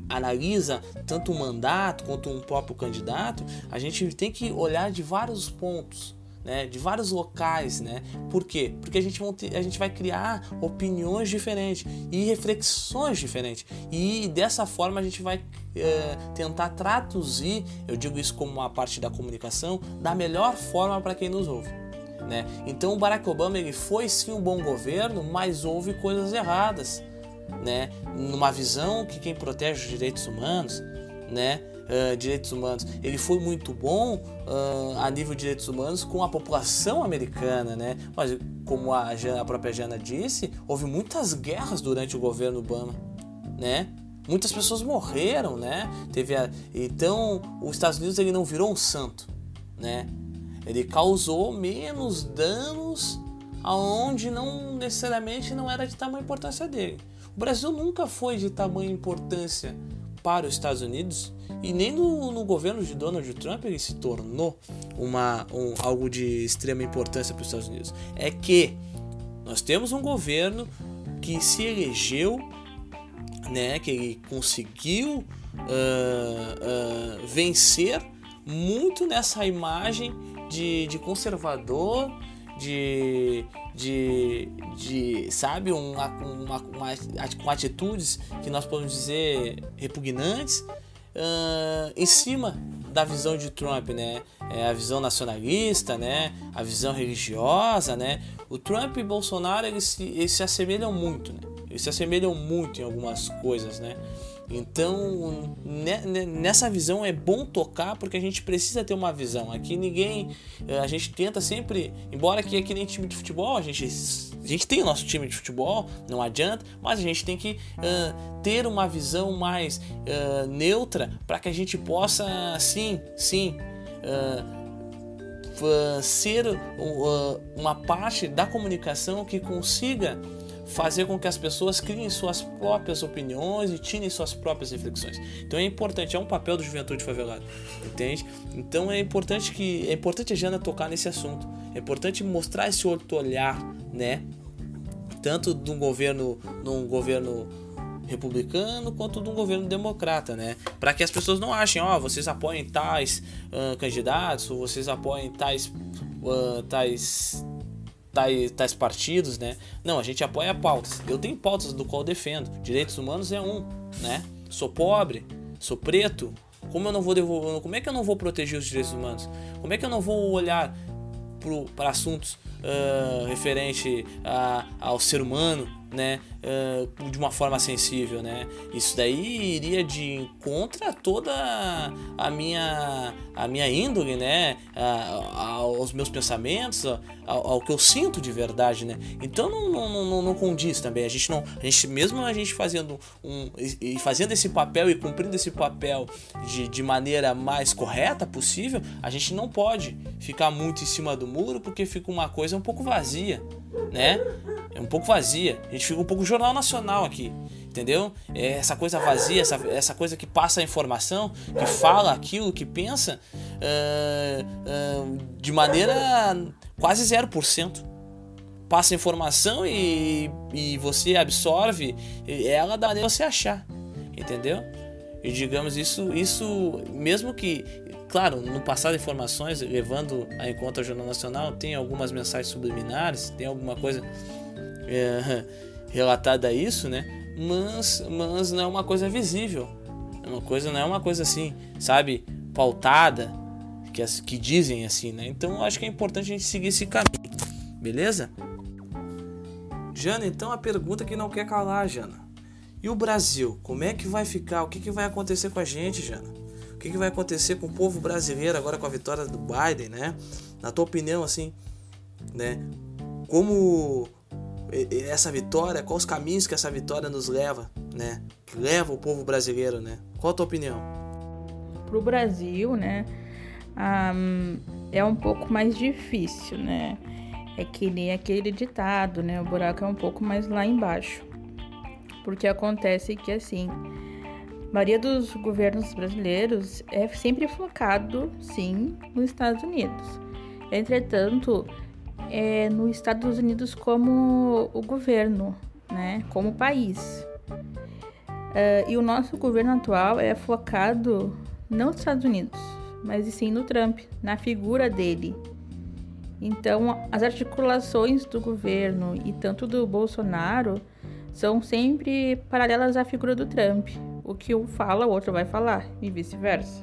analisa tanto um mandato quanto um próprio candidato, a gente tem que olhar de vários pontos. Né, de vários locais, né? Por quê? Porque a gente, ter, a gente vai criar opiniões diferentes e reflexões diferentes. E dessa forma a gente vai é, tentar traduzir, eu digo isso como uma parte da comunicação, da melhor forma para quem nos ouve. Né? Então o Barack Obama ele foi sim um bom governo, mas houve coisas erradas, né? Numa visão que quem protege os direitos humanos, né? Uh, direitos humanos, ele foi muito bom uh, a nível de direitos humanos com a população americana, né? Mas como a, a própria Jana disse, houve muitas guerras durante o governo Obama, né? Muitas pessoas morreram, né? Teve a... então os Estados Unidos ele não virou um santo, né? Ele causou menos danos aonde não necessariamente não era de tamanha importância dele. O Brasil nunca foi de tamanha importância para os Estados Unidos e nem no, no governo de Donald Trump ele se tornou uma, um, algo de extrema importância para os Estados Unidos. É que nós temos um governo que se elegeu, né, que ele conseguiu uh, uh, vencer muito nessa imagem de, de conservador, de, de, de sabe, uma, uma, uma, com atitudes que nós podemos dizer repugnantes, uh, em cima da visão de Trump, né? É a visão nacionalista, né? A visão religiosa, né? O Trump e Bolsonaro eles se, eles se assemelham muito, né? Eles se assemelham muito em algumas coisas, né? Então, nessa visão é bom tocar porque a gente precisa ter uma visão. Aqui ninguém. Eh, a gente tenta sempre. Embora aqui é nem time de futebol, a gente, a gente tem o nosso time de futebol, não adianta, mas a gente tem que uh, ter uma visão mais uh, neutra para que a gente possa, sim, sim. Uh, ser uma parte da comunicação que consiga fazer com que as pessoas criem suas próprias opiniões e tirem suas próprias reflexões. Então é importante, é um papel do Juventude Favelada, entende? Então é importante que é importante a Jana tocar nesse assunto. É importante mostrar esse outro olhar, né? Tanto de um governo, num governo republicano quanto de um governo democrata, né? Para que as pessoas não achem, ó, oh, vocês apoiem tais uh, candidatos, ou vocês apoiem tais uh, tais tais, tais partidos, né? Não, a gente apoia pautas. Eu tenho pautas do qual defendo. Direitos humanos é um, né? Sou pobre, sou preto, Como eu não vou devolver, como é que eu não vou proteger os direitos humanos? Como é que eu não vou olhar para assuntos uh, referente a, ao ser humano, né, uh, de uma forma sensível, né? Isso daí iria de contra toda a minha a minha índole, né, aos meus pensamentos, ao, ao, que eu sinto de verdade, né? Então não, não, não, não, condiz também. A gente não, a gente mesmo a gente fazendo um e fazendo esse papel e cumprindo esse papel de, de maneira mais correta possível, a gente não pode ficar muito em cima do muro porque fica uma coisa um pouco vazia, né? É um pouco vazia. A gente fica um pouco jornal nacional aqui, entendeu? É essa coisa vazia, essa, essa coisa que passa a informação, que fala aquilo, que pensa uh, uh, de maneira quase 0%. Passa a informação e, e você absorve ela da você achar, entendeu? E digamos isso, isso mesmo que claro, no passado informações levando em conta o Jornal Nacional, tem algumas mensagens subliminares, tem alguma coisa é, relatada a isso, né? Mas, mas não é uma coisa visível. É uma coisa, não é uma coisa assim, sabe, pautada, que, que dizem assim, né? Então acho que é importante a gente seguir esse caminho, beleza? Jana, então a pergunta que não quer calar, Jana. E o Brasil, como é que vai ficar? O que, que vai acontecer com a gente, Jana? O que, que vai acontecer com o povo brasileiro agora com a vitória do Biden, né? Na tua opinião, assim, né? Como essa vitória, quais os caminhos que essa vitória nos leva, né? Que leva o povo brasileiro, né? Qual a tua opinião? Para o Brasil, né? Um, é um pouco mais difícil, né? É que nem aquele ditado, né? O buraco é um pouco mais lá embaixo. Porque acontece que, assim, a maioria dos governos brasileiros é sempre focado, sim, nos Estados Unidos. Entretanto, é, nos Estados Unidos como o governo, né, como país. Uh, e o nosso governo atual é focado não nos Estados Unidos, mas sim no Trump, na figura dele. Então, as articulações do governo e tanto do Bolsonaro são sempre paralelas à figura do Trump. O que um fala, o outro vai falar, e vice-versa.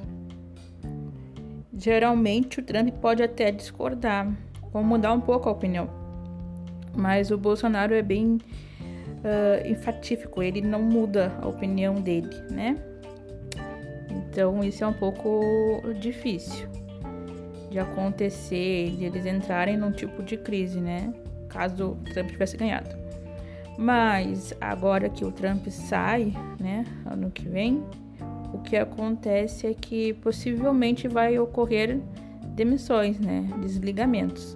Geralmente, o Trump pode até discordar, vão mudar um pouco a opinião. Mas o Bolsonaro é bem uh, enfatífico, ele não muda a opinião dele, né? Então isso é um pouco difícil de acontecer, de eles entrarem num tipo de crise, né? Caso o Trump tivesse ganhado. Mas agora que o Trump sai, né, ano que vem, o que acontece é que possivelmente vai ocorrer demissões, né, desligamentos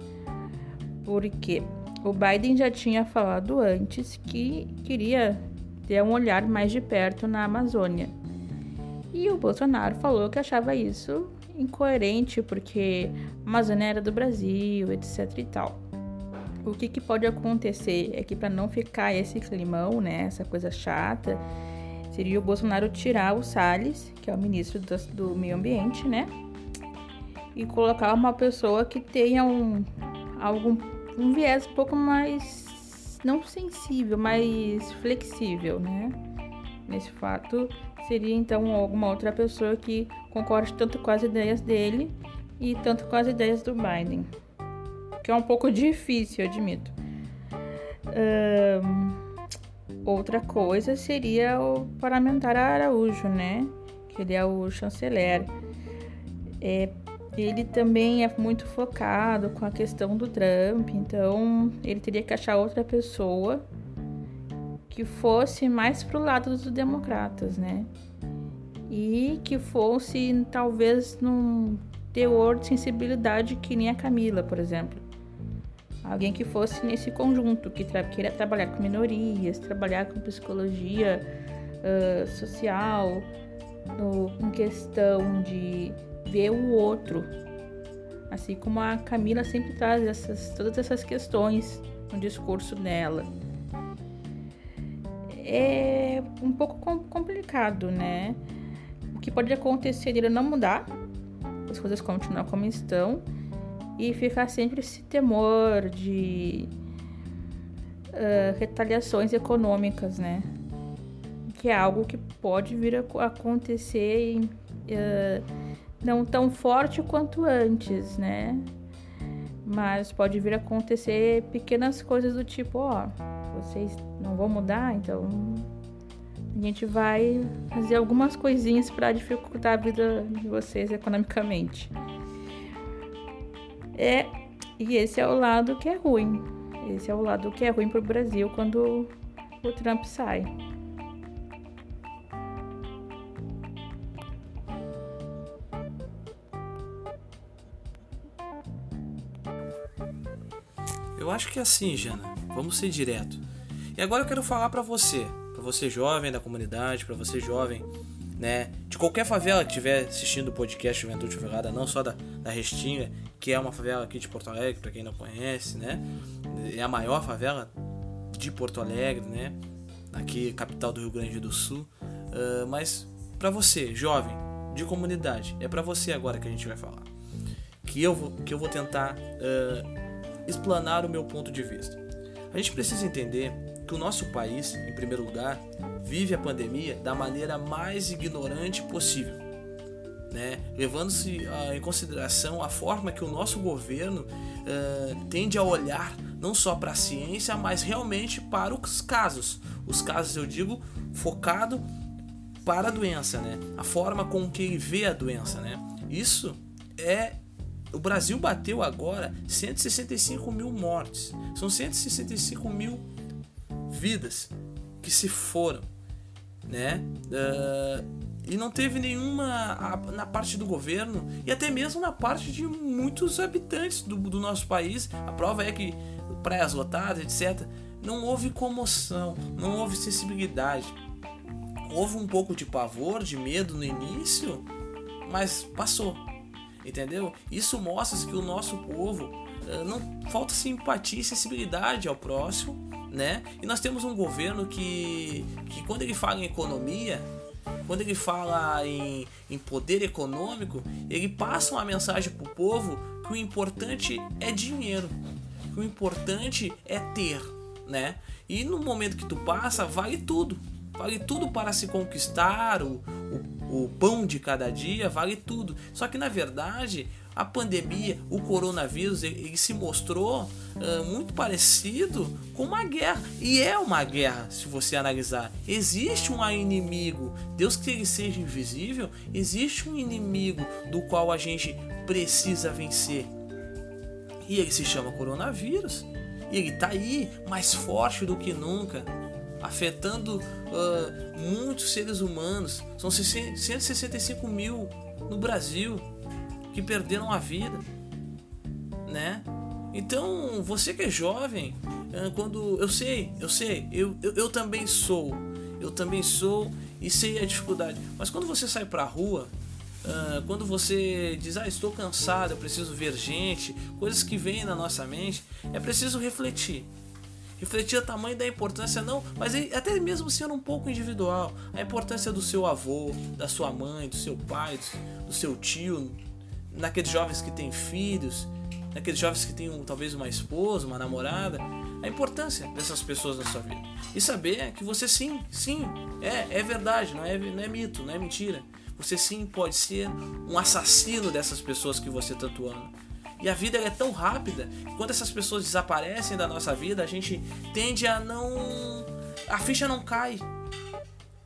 porque o Biden já tinha falado antes que queria ter um olhar mais de perto na Amazônia. E o Bolsonaro falou que achava isso incoerente porque a Amazônia era do Brasil, etc e tal. O que, que pode acontecer é que para não ficar esse climão, né, essa coisa chata, seria o Bolsonaro tirar o Salles, que é o ministro do, do Meio Ambiente, né, e colocar uma pessoa que tenha um algum um viés um pouco mais não sensível, mais flexível, né? Nesse fato, seria então alguma outra pessoa que concorde tanto com as ideias dele e tanto com as ideias do Biden, que é um pouco difícil, admito. Um, outra coisa seria o parlamentar Araújo, né? Que ele é o chanceler. É, ele também é muito focado com a questão do Trump, então ele teria que achar outra pessoa que fosse mais pro lado dos democratas, né? E que fosse talvez num teor de sensibilidade que nem a Camila, por exemplo. Alguém que fosse nesse conjunto, que tra queira trabalhar com minorias, trabalhar com psicologia uh, social, no, em questão de ver o outro. Assim como a Camila sempre traz essas, todas essas questões no discurso dela. É um pouco complicado, né? O que pode acontecer ele não mudar, as coisas continuar como estão e ficar sempre esse temor de uh, retaliações econômicas, né? que é algo que pode vir a acontecer uh, não tão forte quanto antes, né? Mas pode vir a acontecer pequenas coisas do tipo, ó, vocês não vão mudar, então a gente vai fazer algumas coisinhas para dificultar a vida de vocês economicamente. É, e esse é o lado que é ruim. Esse é o lado que é ruim para o Brasil quando o Trump sai. Eu acho que é assim, Jana. Vamos ser direto. E agora eu quero falar para você, para você jovem da comunidade, para você jovem, né, de qualquer favela que estiver assistindo o podcast Juventude Favelada, não só da, da Restinga, que é uma favela aqui de Porto Alegre, para quem não conhece, né? É a maior favela de Porto Alegre, né? Aqui, capital do Rio Grande do Sul. Uh, mas para você, jovem, de comunidade, é para você agora que a gente vai falar. Que eu vou, que eu vou tentar uh, explanar o meu ponto de vista. A gente precisa entender que o nosso país, em primeiro lugar, vive a pandemia da maneira mais ignorante possível. Né? levando-se uh, em consideração a forma que o nosso governo uh, tende a olhar não só para a ciência, mas realmente para os casos. Os casos, eu digo, focado para a doença, né? a forma com que ele vê a doença. Né? Isso é o Brasil bateu agora 165 mil mortes. São 165 mil vidas que se foram, né? Uh, e não teve nenhuma na parte do governo e até mesmo na parte de muitos habitantes do, do nosso país. A prova é que praias lotadas, etc. Não houve comoção, não houve sensibilidade. Houve um pouco de pavor, de medo no início, mas passou entendeu? Isso mostra que o nosso povo uh, não falta simpatia e sensibilidade ao próximo, né? E nós temos um governo que, que quando ele fala em economia, quando ele fala em, em poder econômico, ele passa uma mensagem para o povo que o importante é dinheiro, que o importante é ter, né? E no momento que tu passa, vale tudo. Vale tudo para se conquistar o, o, o pão de cada dia, vale tudo. Só que na verdade a pandemia, o coronavírus, ele, ele se mostrou uh, muito parecido com uma guerra. E é uma guerra, se você analisar. Existe um inimigo, Deus que ele seja invisível, existe um inimigo do qual a gente precisa vencer. E ele se chama coronavírus. E ele está aí, mais forte do que nunca afetando uh, muitos seres humanos. São 165 mil no Brasil que perderam a vida, né? Então, você que é jovem, uh, quando eu sei, eu sei, eu, eu, eu também sou, eu também sou e sei a dificuldade. Mas quando você sai pra rua, Uh, quando você diz, ah, estou cansado, eu preciso ver gente, coisas que vêm na nossa mente, é preciso refletir refletir o tamanho da importância, não, mas até mesmo sendo um pouco individual, a importância do seu avô, da sua mãe, do seu pai, do seu tio, naqueles jovens que têm filhos, naqueles jovens que têm um, talvez uma esposa, uma namorada, a importância dessas pessoas na sua vida. E saber que você sim, sim, é, é verdade, não é, não é mito, não é mentira. Você sim pode ser um assassino dessas pessoas que você tanto ama. E a vida é tão rápida quando essas pessoas desaparecem da nossa vida, a gente tende a não. A ficha não cai.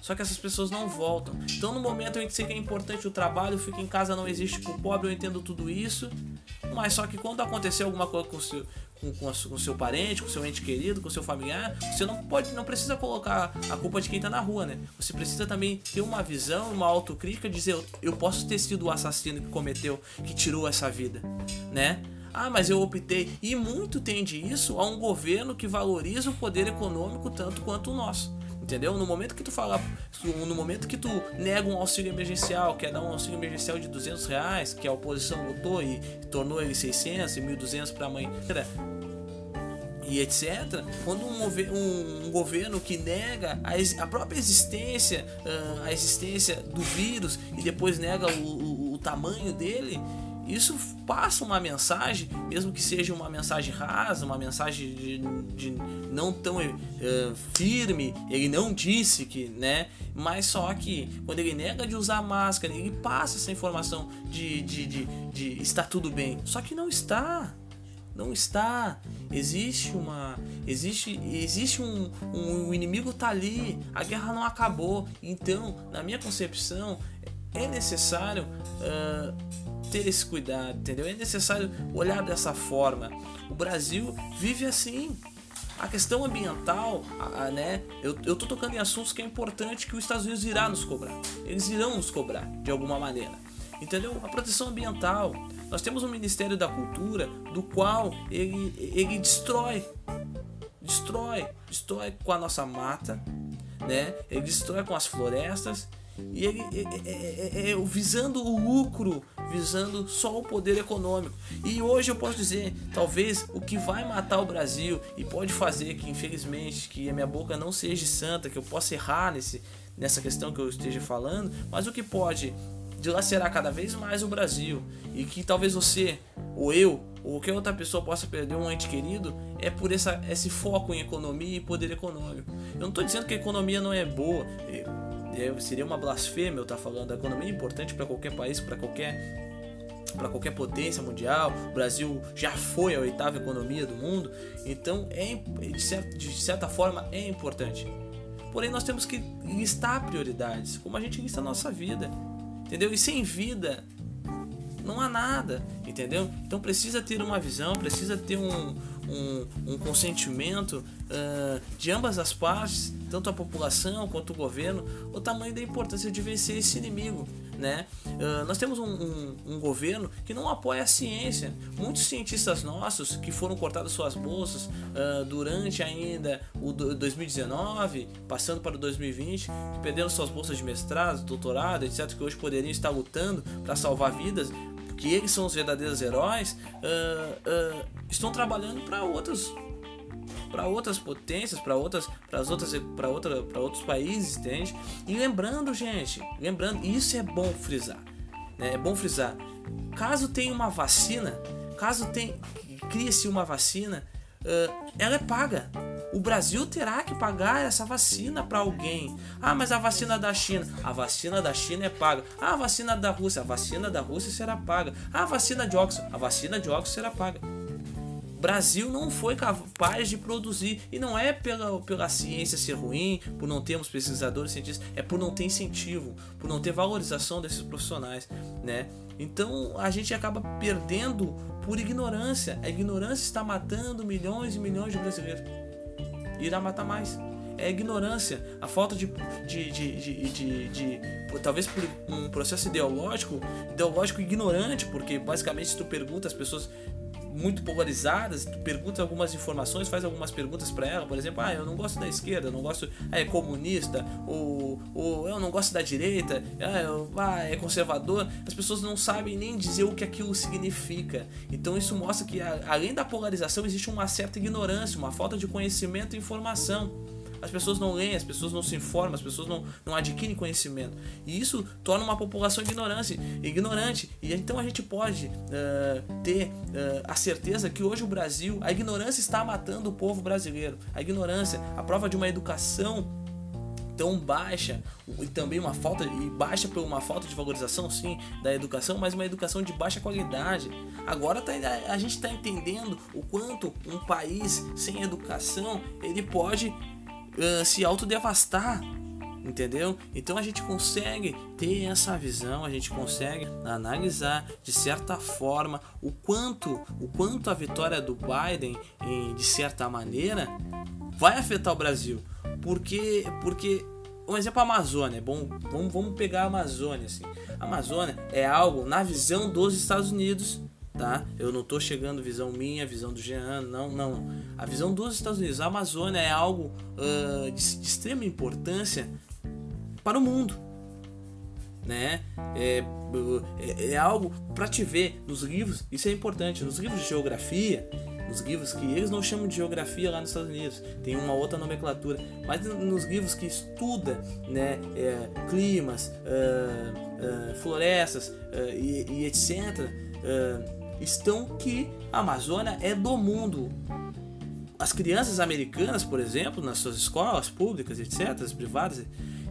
Só que essas pessoas não voltam. Então, no momento em que sei que é importante o trabalho, fica em casa não existe pro pobre, eu entendo tudo isso. Mas só que quando acontecer alguma coisa com com, com, com seu parente, com seu ente querido, com seu familiar, você não pode, não precisa colocar a culpa de quem tá na rua, né? Você precisa também ter uma visão, uma autocrítica, dizer eu, eu posso ter sido o assassino que cometeu, que tirou essa vida, né? Ah, mas eu optei. E muito tende isso a um governo que valoriza o poder econômico tanto quanto o nosso. Entendeu? No momento que tu fala, no momento que tu nega um auxílio emergencial, quer dar um auxílio emergencial de 200 reais, que a oposição votou e tornou ele 600 e 1.200 para a mãe e etc. Quando um, um, um, governo que nega a, a própria existência, uh, a existência do vírus e depois nega o, o, o tamanho dele, isso passa uma mensagem, mesmo que seja uma mensagem rasa, uma mensagem de, de não tão uh, firme. Ele não disse que, né? Mas só que quando ele nega de usar máscara, ele passa essa informação de, de, de, de está tudo bem. Só que não está não está. Existe uma, existe, existe um, um, inimigo tá ali. A guerra não acabou. Então, na minha concepção, é necessário uh, ter esse cuidado, entendeu? É necessário olhar dessa forma. O Brasil vive assim. A questão ambiental, a, a, né? Eu, eu tô tocando em assuntos que é importante que os Estados Unidos irá nos cobrar. Eles irão nos cobrar de alguma maneira. Entendeu? A proteção ambiental. Nós temos um Ministério da Cultura do qual ele, ele destrói. Destrói. Destrói com a nossa mata, né? Ele destrói com as florestas e ele é, é, é, visando o lucro, visando só o poder econômico. E hoje eu posso dizer, talvez o que vai matar o Brasil e pode fazer que infelizmente que a minha boca não seja santa, que eu possa errar nesse, nessa questão que eu esteja falando, mas o que pode dilacerar cada vez mais o Brasil e que talvez você, ou eu, ou qualquer outra pessoa possa perder um ente querido é por essa, esse foco em economia e poder econômico. Eu não estou dizendo que a economia não é boa, seria uma blasfêmia eu estar falando. A economia é importante para qualquer país, para qualquer para qualquer potência mundial. O Brasil já foi a oitava economia do mundo, então é de certa, de certa forma é importante. Porém, nós temos que listar prioridades, como a gente lista a nossa vida entendeu? E sem vida não há nada, entendeu? Então precisa ter uma visão, precisa ter um, um, um consentimento uh, de ambas as partes, tanto a população quanto o governo, o tamanho da importância de vencer esse inimigo. Né? Uh, nós temos um, um, um, governo que não apoia a ciência. Muitos cientistas nossos que foram cortados suas bolsas uh, durante ainda o 2019, passando para o 2020, que perderam suas bolsas de mestrado, doutorado, etc., que hoje poderiam estar lutando para salvar vidas, que eles são os verdadeiros heróis, uh, estão trabalhando para outros para outras potências, para outras, para as outras, para outra, para outros países, entende? E lembrando, gente, lembrando, isso é bom frisar, né? É bom frisar. Caso tenha uma vacina, caso tenha crie-se uma vacina, uh, ela é paga. O Brasil terá que pagar essa vacina para alguém. Ah, mas a vacina da China, a vacina da China é paga. Ah, a vacina da Rússia, a vacina da Rússia será paga. Ah, a vacina de Oxford, a vacina de Oxford será paga. Brasil não foi capaz de produzir. E não é pela, pela ciência ser ruim, por não termos pesquisadores cientistas, é por não ter incentivo, por não ter valorização desses profissionais, né? Então a gente acaba perdendo por ignorância. A ignorância está matando milhões e milhões de brasileiros. Irá matar mais. É a ignorância, a falta de, de, de, de talvez por um processo ideológico, ideológico ignorante, porque basicamente se tu pergunta as pessoas muito polarizadas, tu pergunta algumas informações, faz algumas perguntas para ela, por exemplo, ah, eu não gosto da esquerda, eu não gosto, ah, é comunista, ou, ou eu não gosto da direita, ah, eu, ah, é conservador, as pessoas não sabem nem dizer o que aquilo significa. Então isso mostra que além da polarização existe uma certa ignorância, uma falta de conhecimento e informação. As pessoas não leem, as pessoas não se informam, as pessoas não, não adquirem conhecimento. E isso torna uma população ignorante. ignorante. E então a gente pode uh, ter uh, a certeza que hoje o Brasil, a ignorância está matando o povo brasileiro. A ignorância, a prova de uma educação tão baixa e também uma falta e baixa por uma falta de valorização sim da educação, mas uma educação de baixa qualidade. Agora tá, a gente está entendendo o quanto um país sem educação ele pode uh, se autodevastar. Entendeu? Então a gente consegue ter essa visão, a gente consegue analisar de certa forma o quanto, o quanto a vitória do Biden, em, de certa maneira, vai afetar o Brasil. Porque, porque um exemplo a Amazônia, bom, vamos, vamos pegar a Amazônia assim. A Amazônia é algo na visão dos Estados Unidos tá? Eu não tô chegando visão minha, visão do Jean, não, não. A visão dos Estados Unidos, a Amazônia é algo uh, de, de, extrema importância para o mundo, né? É, é, é algo para te ver nos livros, isso é importante, nos livros de geografia, nos livros que eles não chamam de geografia lá nos Estados Unidos, tem uma outra nomenclatura, mas nos livros que estuda, né, é, climas, uh, uh, florestas e, e etc estão que a Amazônia é do mundo. As crianças americanas, por exemplo, nas suas escolas públicas, etc., as privadas,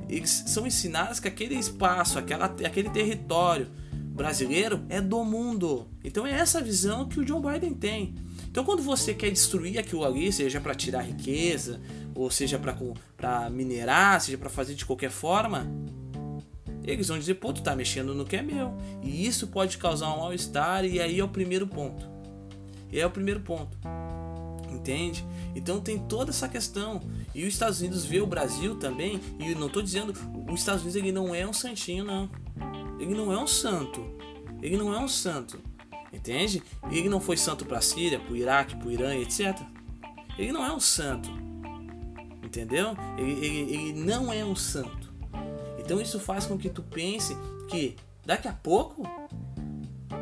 eles são ensinadas que aquele espaço, aquela, aquele território brasileiro é do mundo. Então é essa visão que o Joe Biden tem. Então quando você quer destruir aquilo ali, seja para tirar riqueza, ou seja para minerar, seja para fazer de qualquer forma, eles vão dizer, pô, tu tá mexendo no que é meu. E isso pode causar um mal-estar, e aí é o primeiro ponto. E é o primeiro ponto. Entende? Então tem toda essa questão. E os Estados Unidos vê o Brasil também, e não tô dizendo, os Estados Unidos ele não é um santinho, não. Ele não é um santo. Ele não é um santo. Entende? Ele não foi santo para Síria, para o Iraque, para o Irã, etc. Ele não é um santo. Entendeu? Ele, ele, ele não é um santo. Então isso faz com que tu pense que daqui a pouco,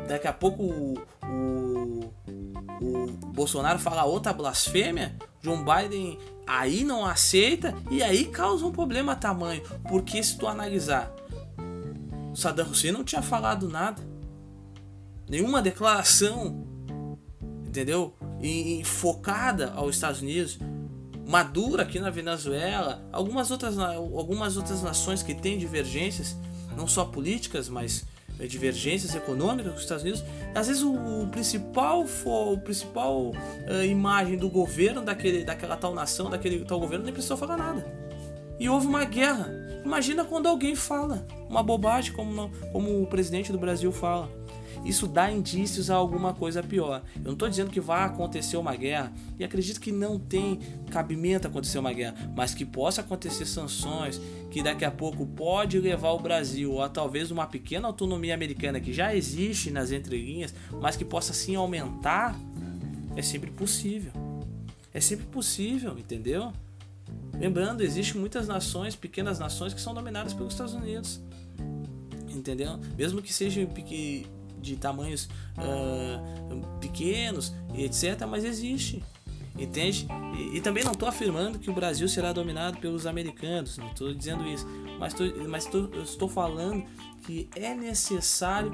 daqui a pouco o, o, o Bolsonaro fala outra blasfêmia, John Biden aí não aceita e aí causa um problema tamanho. Porque se tu analisar, Saddam Hussein não tinha falado nada nenhuma declaração, entendeu? E, e focada aos Estados Unidos. Madura aqui na Venezuela, algumas outras, algumas outras nações que têm divergências, não só políticas, mas eh, divergências econômicas com os Estados Unidos. Às vezes o, o principal o principal uh, imagem do governo daquele, daquela tal nação, daquele tal governo nem precisou falar nada. E houve uma guerra. Imagina quando alguém fala uma bobagem como, como o presidente do Brasil fala isso dá indícios a alguma coisa pior. Eu não estou dizendo que vai acontecer uma guerra, e acredito que não tem cabimento acontecer uma guerra, mas que possa acontecer sanções, que daqui a pouco pode levar o Brasil a talvez uma pequena autonomia americana que já existe nas entrelinhas, mas que possa sim aumentar, é sempre possível. É sempre possível, entendeu? Lembrando, existem muitas nações, pequenas nações, que são dominadas pelos Estados Unidos. Entendeu? Mesmo que sejam de tamanhos uh, pequenos etc., mas existe. Entende? E, e também não estou afirmando que o Brasil será dominado pelos americanos, não estou dizendo isso, mas, tô, mas tô, estou falando que é necessário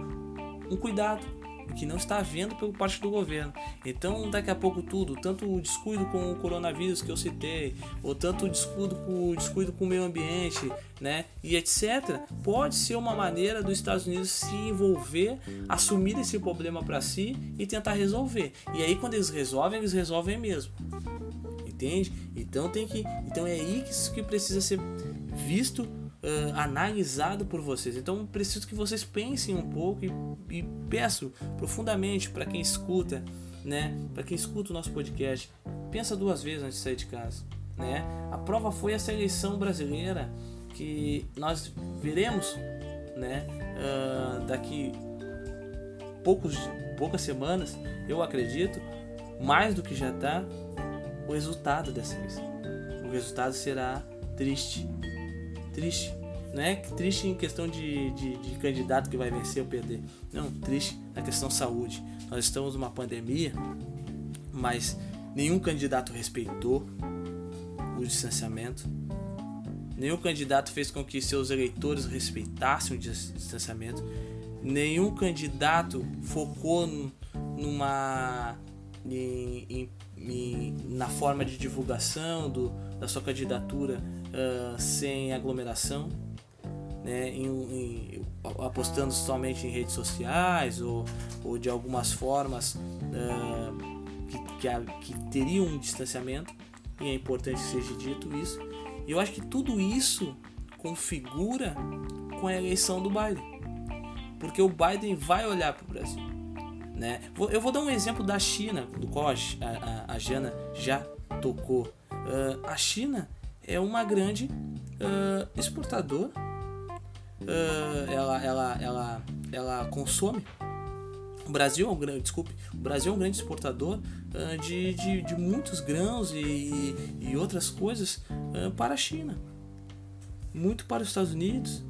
um cuidado que não está havendo por parte do governo. Então, daqui a pouco tudo, tanto o descuido com o coronavírus que eu citei, ou tanto o descuido com o descuido com o meio ambiente, né, e etc, pode ser uma maneira dos Estados Unidos se envolver, assumir esse problema para si e tentar resolver. E aí quando eles resolvem, eles resolvem mesmo. Entende? Então tem que, então é aí que, que precisa ser visto uh, analisado por vocês. Então preciso que vocês pensem um pouco e, e peço profundamente para quem escuta, né, para quem escuta o nosso podcast, pensa duas vezes antes de sair de casa. Né? A prova foi essa eleição brasileira que nós veremos, né, uh, daqui poucos, poucas semanas, eu acredito, mais do que já está, o resultado dessa. O resultado será triste, triste. Não é triste em questão de, de, de, candidato que vai vencer ou perder. Não, triste na questão saúde. Nós estamos numa pandemia, mas nenhum candidato respeitou o distanciamento. Nenhum candidato fez com que seus eleitores respeitassem o distanciamento. Nenhum candidato focou numa em, em, em, na forma de divulgação do, da sua candidatura uh, sem aglomeração, né, em, em, apostando somente em redes sociais ou, ou de algumas formas uh, que, que, que teriam um distanciamento, e é importante que seja dito isso. E eu acho que tudo isso configura com a eleição do Biden, porque o Biden vai olhar para o Brasil. Né? Eu vou dar um exemplo da China, do qual a, a, a Jana já tocou. Uh, a China é uma grande uh, exportadora. Uh, ela, ela, ela, ela consome. O Brasil é um grande, desculpe, o Brasil é um grande exportador de, de, de, muitos grãos e, e outras coisas para a China. Muito para os Estados Unidos,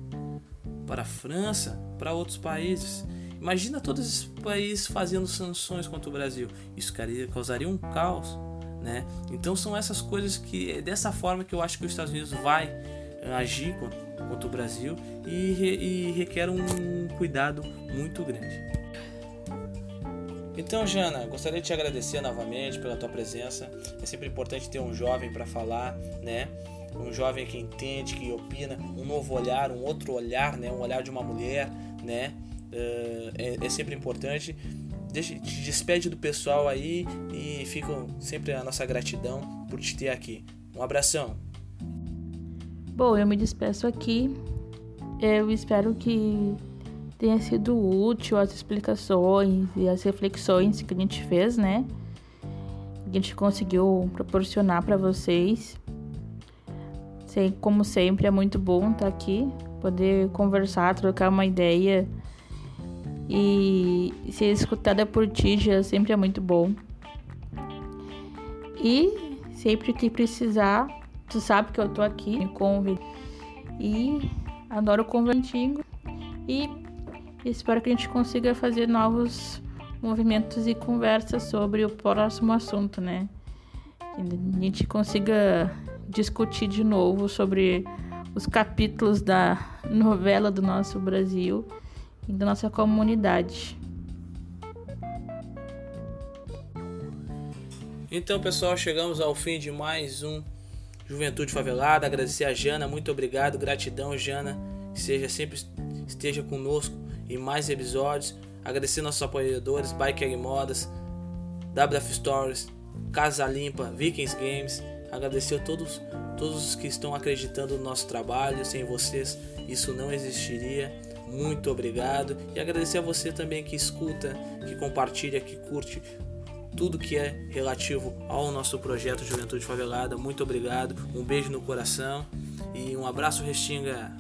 para a França, para outros países. Imagina todos esses países fazendo sanções contra o Brasil. Isso causaria um caos né? Então são essas coisas que é dessa forma que eu acho que os Estados Unidos vai eh, agir contra o Brasil e, e requer um cuidado muito grande. Então, Jana, gostaria de te agradecer novamente pela tua presença. É sempre importante ter um jovem para falar, né? Um jovem que entende, que opina, um novo olhar, um outro olhar, né? Um olhar de uma mulher, né? Uh, é, é, sempre importante. Deixa, te despede do pessoal aí e fica sempre a nossa gratidão por te ter aqui. Um abração. Bom, eu me despeço aqui. Eu espero que tenha sido útil as explicações e as reflexões que a gente fez, né? A gente conseguiu proporcionar para vocês. Como sempre, é muito bom estar aqui, poder conversar, trocar uma ideia e ser escutada por ti já sempre é muito bom. E sempre que precisar, tu sabe que eu tô aqui, me convido. E adoro conversar e espero que a gente consiga fazer novos movimentos e conversas sobre o próximo assunto, né? Que a gente consiga discutir de novo sobre os capítulos da novela do nosso Brasil e da nossa comunidade. Então, pessoal, chegamos ao fim de mais um Juventude Favelada. Agradecer a Jana, muito obrigado, gratidão, Jana. Seja sempre esteja conosco em mais episódios. Agradecer nossos apoiadores, Biker Modas, WF Stories, Casa Limpa, Vikings Games. Agradecer a todos, todos os que estão acreditando no nosso trabalho. Sem vocês, isso não existiria. Muito obrigado. E agradecer a você também que escuta, que compartilha, que curte tudo que é relativo ao nosso projeto Juventude Favelada. Muito obrigado. Um beijo no coração e um abraço, Restinga.